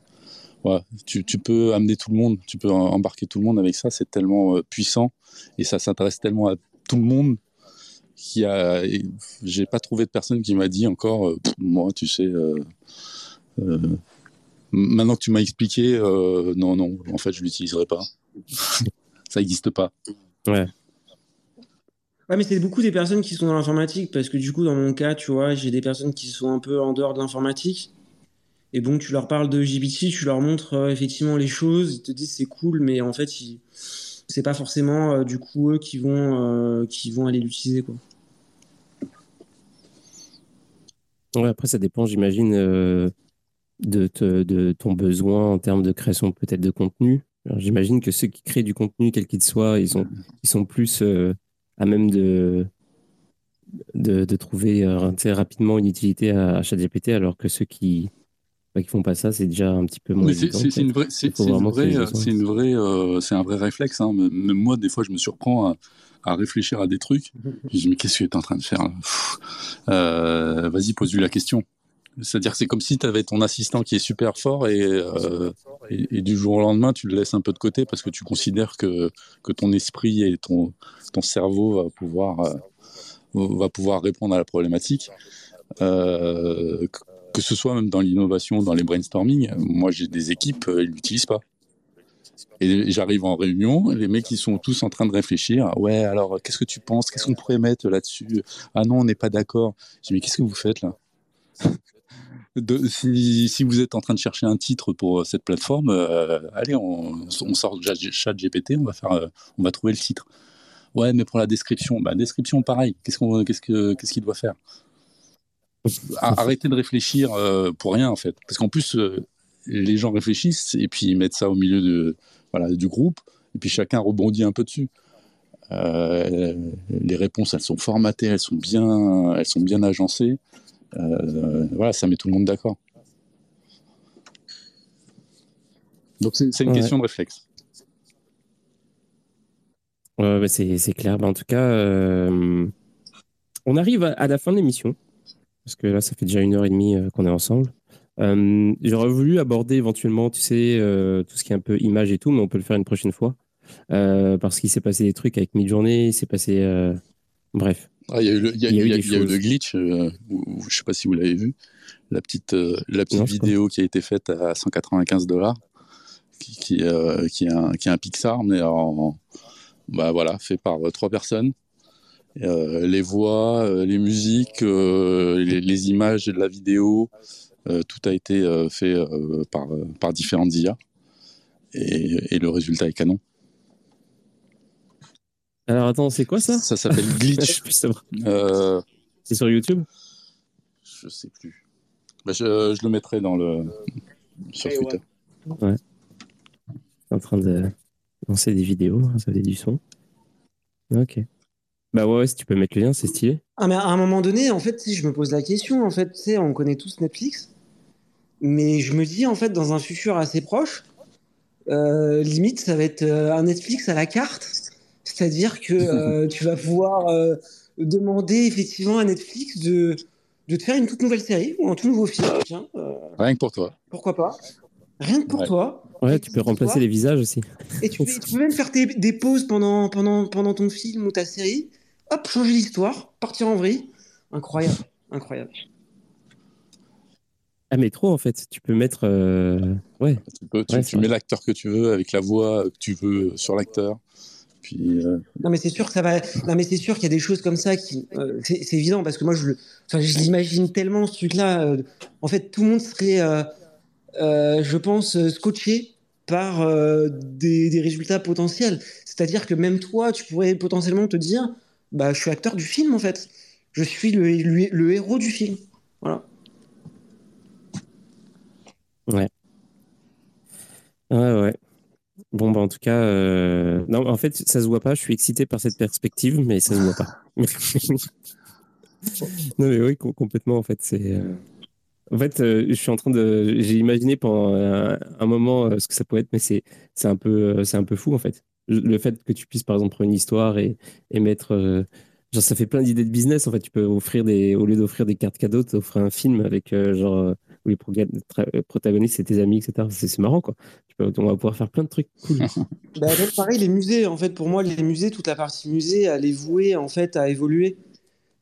Ouais, tu, tu peux amener tout le monde, tu peux embarquer tout le monde avec ça, c'est tellement puissant et ça s'intéresse tellement à tout le monde qu'il y a. et J'ai pas trouvé de personne qui m'a dit encore, euh, moi, tu sais. euh, euh, Maintenant que tu m'as expliqué, euh, non, non, en fait, je l'utiliserai pas. ça n'existe pas. Ouais. Ouais, mais c'est beaucoup des personnes qui sont dans l'informatique, parce que du coup, dans mon cas, tu vois, j'ai des personnes qui sont un peu en dehors de l'informatique. Et bon, tu leur parles de JBT, tu leur montres euh, effectivement les choses, ils te disent c'est cool, mais en fait, ils... c'est pas forcément euh, du coup eux qui vont, euh, qui vont aller l'utiliser, quoi. Ouais, après, ça dépend, j'imagine, euh, de, ton besoin en termes de création peut-être de contenu. J'imagine que ceux qui créent du contenu, quel qu'il soit, ils sont, plus euh, à même de, trouver euh, rapidement une utilité à, à ChatGPT, alors que ceux qui bah, qui font pas ça, c'est déjà un petit peu moins c'est une vraie, c'est une vraie, euh, c'est un vrai réflexe. Hein. Même moi, des fois, je me surprends à, à réfléchir à des trucs. Je dis mais qu'est-ce que tu es en train de faire euh, Vas-y, pose-lui la question. C'est-à-dire que c'est comme si tu avais ton assistant qui est super fort et, euh, et, et du jour au lendemain, tu le laisses un peu de côté parce que tu considères que, que ton esprit et ton, ton cerveau va pouvoir, euh, va pouvoir répondre à la problématique. Euh, que- ce soit même dans l'innovation, dans les brainstorming, moi j'ai des équipes, euh, ils l'utilisent pas. Et j'arrive en réunion, les mecs ils sont tous en train de réfléchir. Ouais, alors qu'est-ce que tu penses? Qu'est-ce qu'on pourrait mettre là-dessus? Ah non, on n'est pas d'accord. Je dis mais qu'est-ce que vous faites là? Si, vous êtes en train de chercher un titre pour euh, cette plateforme, euh, allez, on, on sort chat GPT, on va faire, on va trouver le titre. Ouais, mais pour la description, bah description pareil. Qu'est-ce qu'on, qu'est-ce que, qu'est-ce qu'il doit faire? Arrêtez de réfléchir euh, pour rien en fait, parce qu'en plus euh, les gens réfléchissent et puis ils mettent ça au milieu de, voilà, du groupe et puis chacun rebondit un peu dessus. Euh, les réponses, elles sont formatées, elles sont bien, elles sont bien agencées. Voilà, ça met tout le monde d'accord. Donc c'est une Ouais. question de réflexe. Ouais, c'est clair. Bah, en tout cas, on arrive à, à la fin de l'émission. Parce que là, ça fait déjà une heure et demie euh, qu'on est ensemble. Euh, J'aurais voulu aborder éventuellement, tu sais, euh, tout ce qui est un peu image et tout, mais on peut le faire une prochaine fois. Euh, parce qu'il s'est passé des trucs avec Midjourney, il s'est passé. Bref. Ah, Il y a eu le, il y a- Il y a eu il y a- des il y a eu le choses. glitch, où- où- je sais pas si vous l'avez vu, la petite, la petite Non, vidéo qui a été faite à 195 dollars, qui, qui, qui, est un, qui est un Pixar, mais en, bah voilà, fait par trois personnes. Euh, les voix, euh, les musiques, euh, les, les images de la vidéo, euh, tout a été euh, fait euh, par, par différentes IA. Et, et le résultat est canon. Alors attends, c'est quoi ça? Ça s'appelle Glitch. Euh, C'est sur YouTube? je sais plus. Bah, je, je le mettrai dans le sur Et Twitter. en train de lancer des vidéos, hein, ça fait du son. Ok. Bah ouais, ouais, si tu peux mettre le lien, c'est stylé. Ah, mais à un moment donné, en fait, si je me pose la question, en fait, tu sais, on connaît tous Netflix, mais je me dis, en fait, dans un futur assez proche, euh, limite, ça va être euh, un Netflix à la carte, c'est-à-dire que euh, tu vas pouvoir euh, demander effectivement à Netflix de, de te faire une toute nouvelle série ou un tout nouveau film. Tiens, euh, Rien que pour toi. pourquoi pas? Rien que pour Ouais. toi. Ouais, tu peux remplacer les visages aussi. Et tu peux, tu peux même faire tes- des pauses pendant, pendant, pendant ton film ou ta série. Hop, changer l'histoire, partir en vrille. Incroyable, incroyable. Ah, mais trop en fait. Tu peux mettre. euh, Ouais. Tu, peux, tu, Ouais, tu c'est mets l'acteur que tu veux avec la voix que tu veux sur l'acteur. Puis euh, Non mais c'est sûr que ça va. Non mais c'est sûr qu'il y a des choses comme ça qui. euh, c'est évident parce que moi je le. Enfin je l'imagine tellement ce truc-là. euh, en fait tout le monde serait, euh, euh, je pense, scotché par euh, des, des résultats potentiels. C'est-à-dire que même toi tu pourrais potentiellement te dire, bah je suis acteur du film en fait. Je suis le, le, héros du film. Voilà. Ouais, ouais. Bon, bah, en tout cas, euh, non, en fait, ça se voit pas. Je suis excité par cette perspective, mais ça se voit pas. non, mais oui, com- complètement, en fait. C'est. euh, En fait, euh, je suis en train de. J'ai imaginé pendant un, moment ce que ça pourrait être, mais c'est un peu, euh, c'est un peu fou, en fait. Le fait que tu puisses, par exemple, prendre une histoire et, et mettre. euh, genre, ça fait plein d'idées de business. En fait, tu peux offrir des. Au lieu d'offrir des cartes cadeaux, tu offres un film avec, euh, genre, euh, où les protagonistes, c'est tes amis, etc. C'est marrant, quoi. Tu peux, on va pouvoir faire plein de trucs cool. Bah, même pareil, les musées, en fait, pour moi, les musées, toute la partie musée, elle est vouée en fait à évoluer.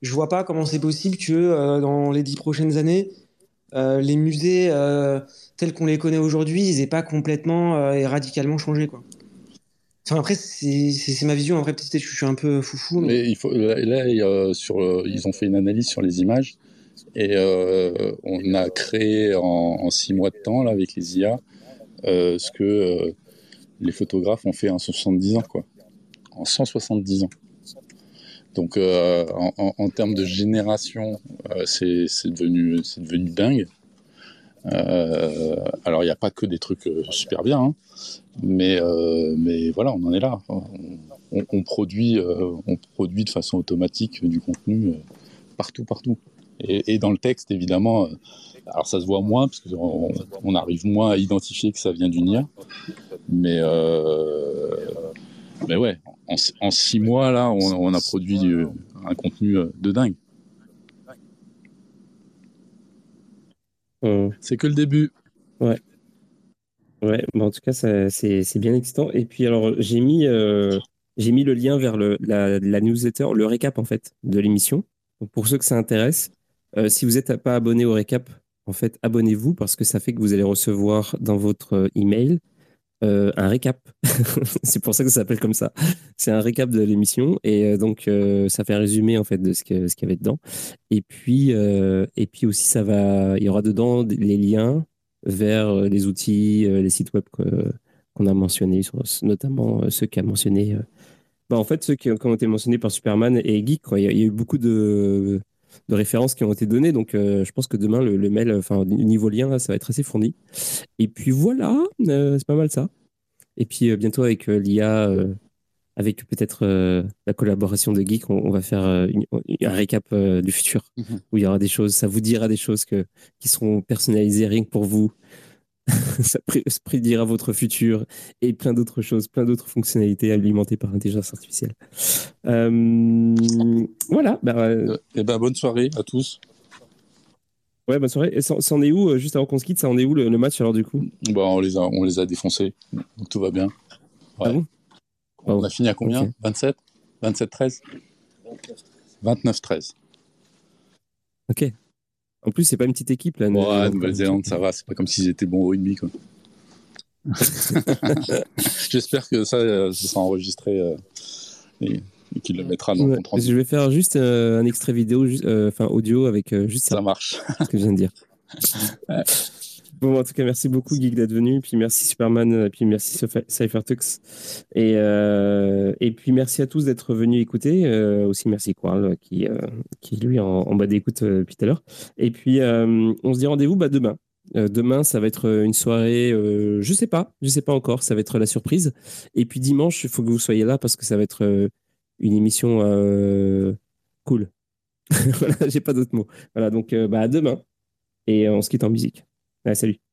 Je vois pas comment c'est possible que euh, dans les dix prochaines années, euh, les musées euh, tels qu'on les connaît aujourd'hui, ils aient pas complètement euh, et radicalement changé, quoi. Après, c'est ma vision. Après, peut-être que je suis un peu foufou, mais, là, ils ont fait une analyse sur les images et euh, on a créé en, en six mois de temps là, avec les IA euh, ce que euh, les photographes ont fait en 70 ans, quoi. En 170 ans. Donc en, en- en termes de génération, c'est devenu, c'est devenu dingue. Euh, alors il n'y a pas que des trucs euh, super bien, hein, mais, euh, mais voilà, on en est là. On, produit, de façon automatique du contenu partout, partout. Et, dans le texte, évidemment, alors ça se voit moins parce qu'on on arrive moins à identifier que ça vient d'une IA, mais mais ouais, en, six mois là, on, a produit du- un contenu de dingue. Euh, C'est que le début. Ouais, bah, en tout cas, c'est bien excitant. Et puis, alors, j'ai mis, euh, j'ai mis le lien vers le, la, la newsletter, le récap, en fait, de l'émission. Pour ceux que ça intéresse, euh, si vous n'êtes pas abonné au récap, en fait, abonnez-vous parce que ça fait que vous allez recevoir dans votre email euh, un récap. c'est pour ça que ça s'appelle comme ça. C'est un récap de l'émission et euh, donc euh, ça fait un résumé en fait de ce qu'il y avait dedans. Et puis et puis aussi ça va, il y aura dedans les liens vers les outils, les sites web qu'on a mentionnés, notamment ceux qu'a mentionné. bah, en fait, ceux qui ont, été mentionnés par Superman et Geek, il y a eu beaucoup de, de références qui ont été données, donc euh, je pense que demain le, le mail, enfin au niveau lien, là, ça va être assez fourni. Et puis voilà, euh, c'est pas mal ça. Et puis euh, bientôt avec l'IA, avec peut-être la collaboration de Geek, on, on va faire une- un récap du futur Mhm. où il y aura des choses, ça vous dira des choses que, qui seront personnalisées rien que pour vous. ça prédira votre futur et plein d'autres choses, plein d'autres fonctionnalités alimentées par l'intelligence artificielle. Euh, voilà, bah, euh, Eh ben bonne soirée à tous. ouais, bonne soirée. Et ça, ça en est où, euh, juste avant qu'on se quitte, ça en est où le, le match alors du coup? Bon, on les a, on les a défoncés, donc tout va bien. Ah bon? On a fini à combien? Ok. 27 27-13 29-13. Ok. En plus, c'est pas une petite équipe là. Ouais, Nouvelle-Zélande, ça va, c'est pas comme s'ils étaient bons au rugby. Quoi. J'espère que ça, euh, ça sera enregistré euh, et, et qu'il le mettra dans Ouais, je vais faire juste euh, un extrait vidéo, enfin audio avec juste ça, Ça marche. ce que je viens de dire. Bon, en tout cas, merci beaucoup, Geek, d'être venu. Puis merci, Superman. Puis merci, Cyphertux. Et, euh, et puis merci à tous d'être venus écouter. Euh, aussi, merci, Quarl, qui, euh, qui lui, en, bas d'écoute euh, depuis tout à l'heure. Et puis, euh, on se dit rendez-vous bah, demain. Euh, demain, ça va être une soirée, euh, je sais pas, je sais pas encore, ça va être la surprise. Et puis dimanche, il faut que vous soyez là parce que ça va être euh, une émission euh, cool. voilà, j'ai pas d'autres mots. Voilà, donc euh, bah, à demain. Et on se quitte en musique. Allez, salut.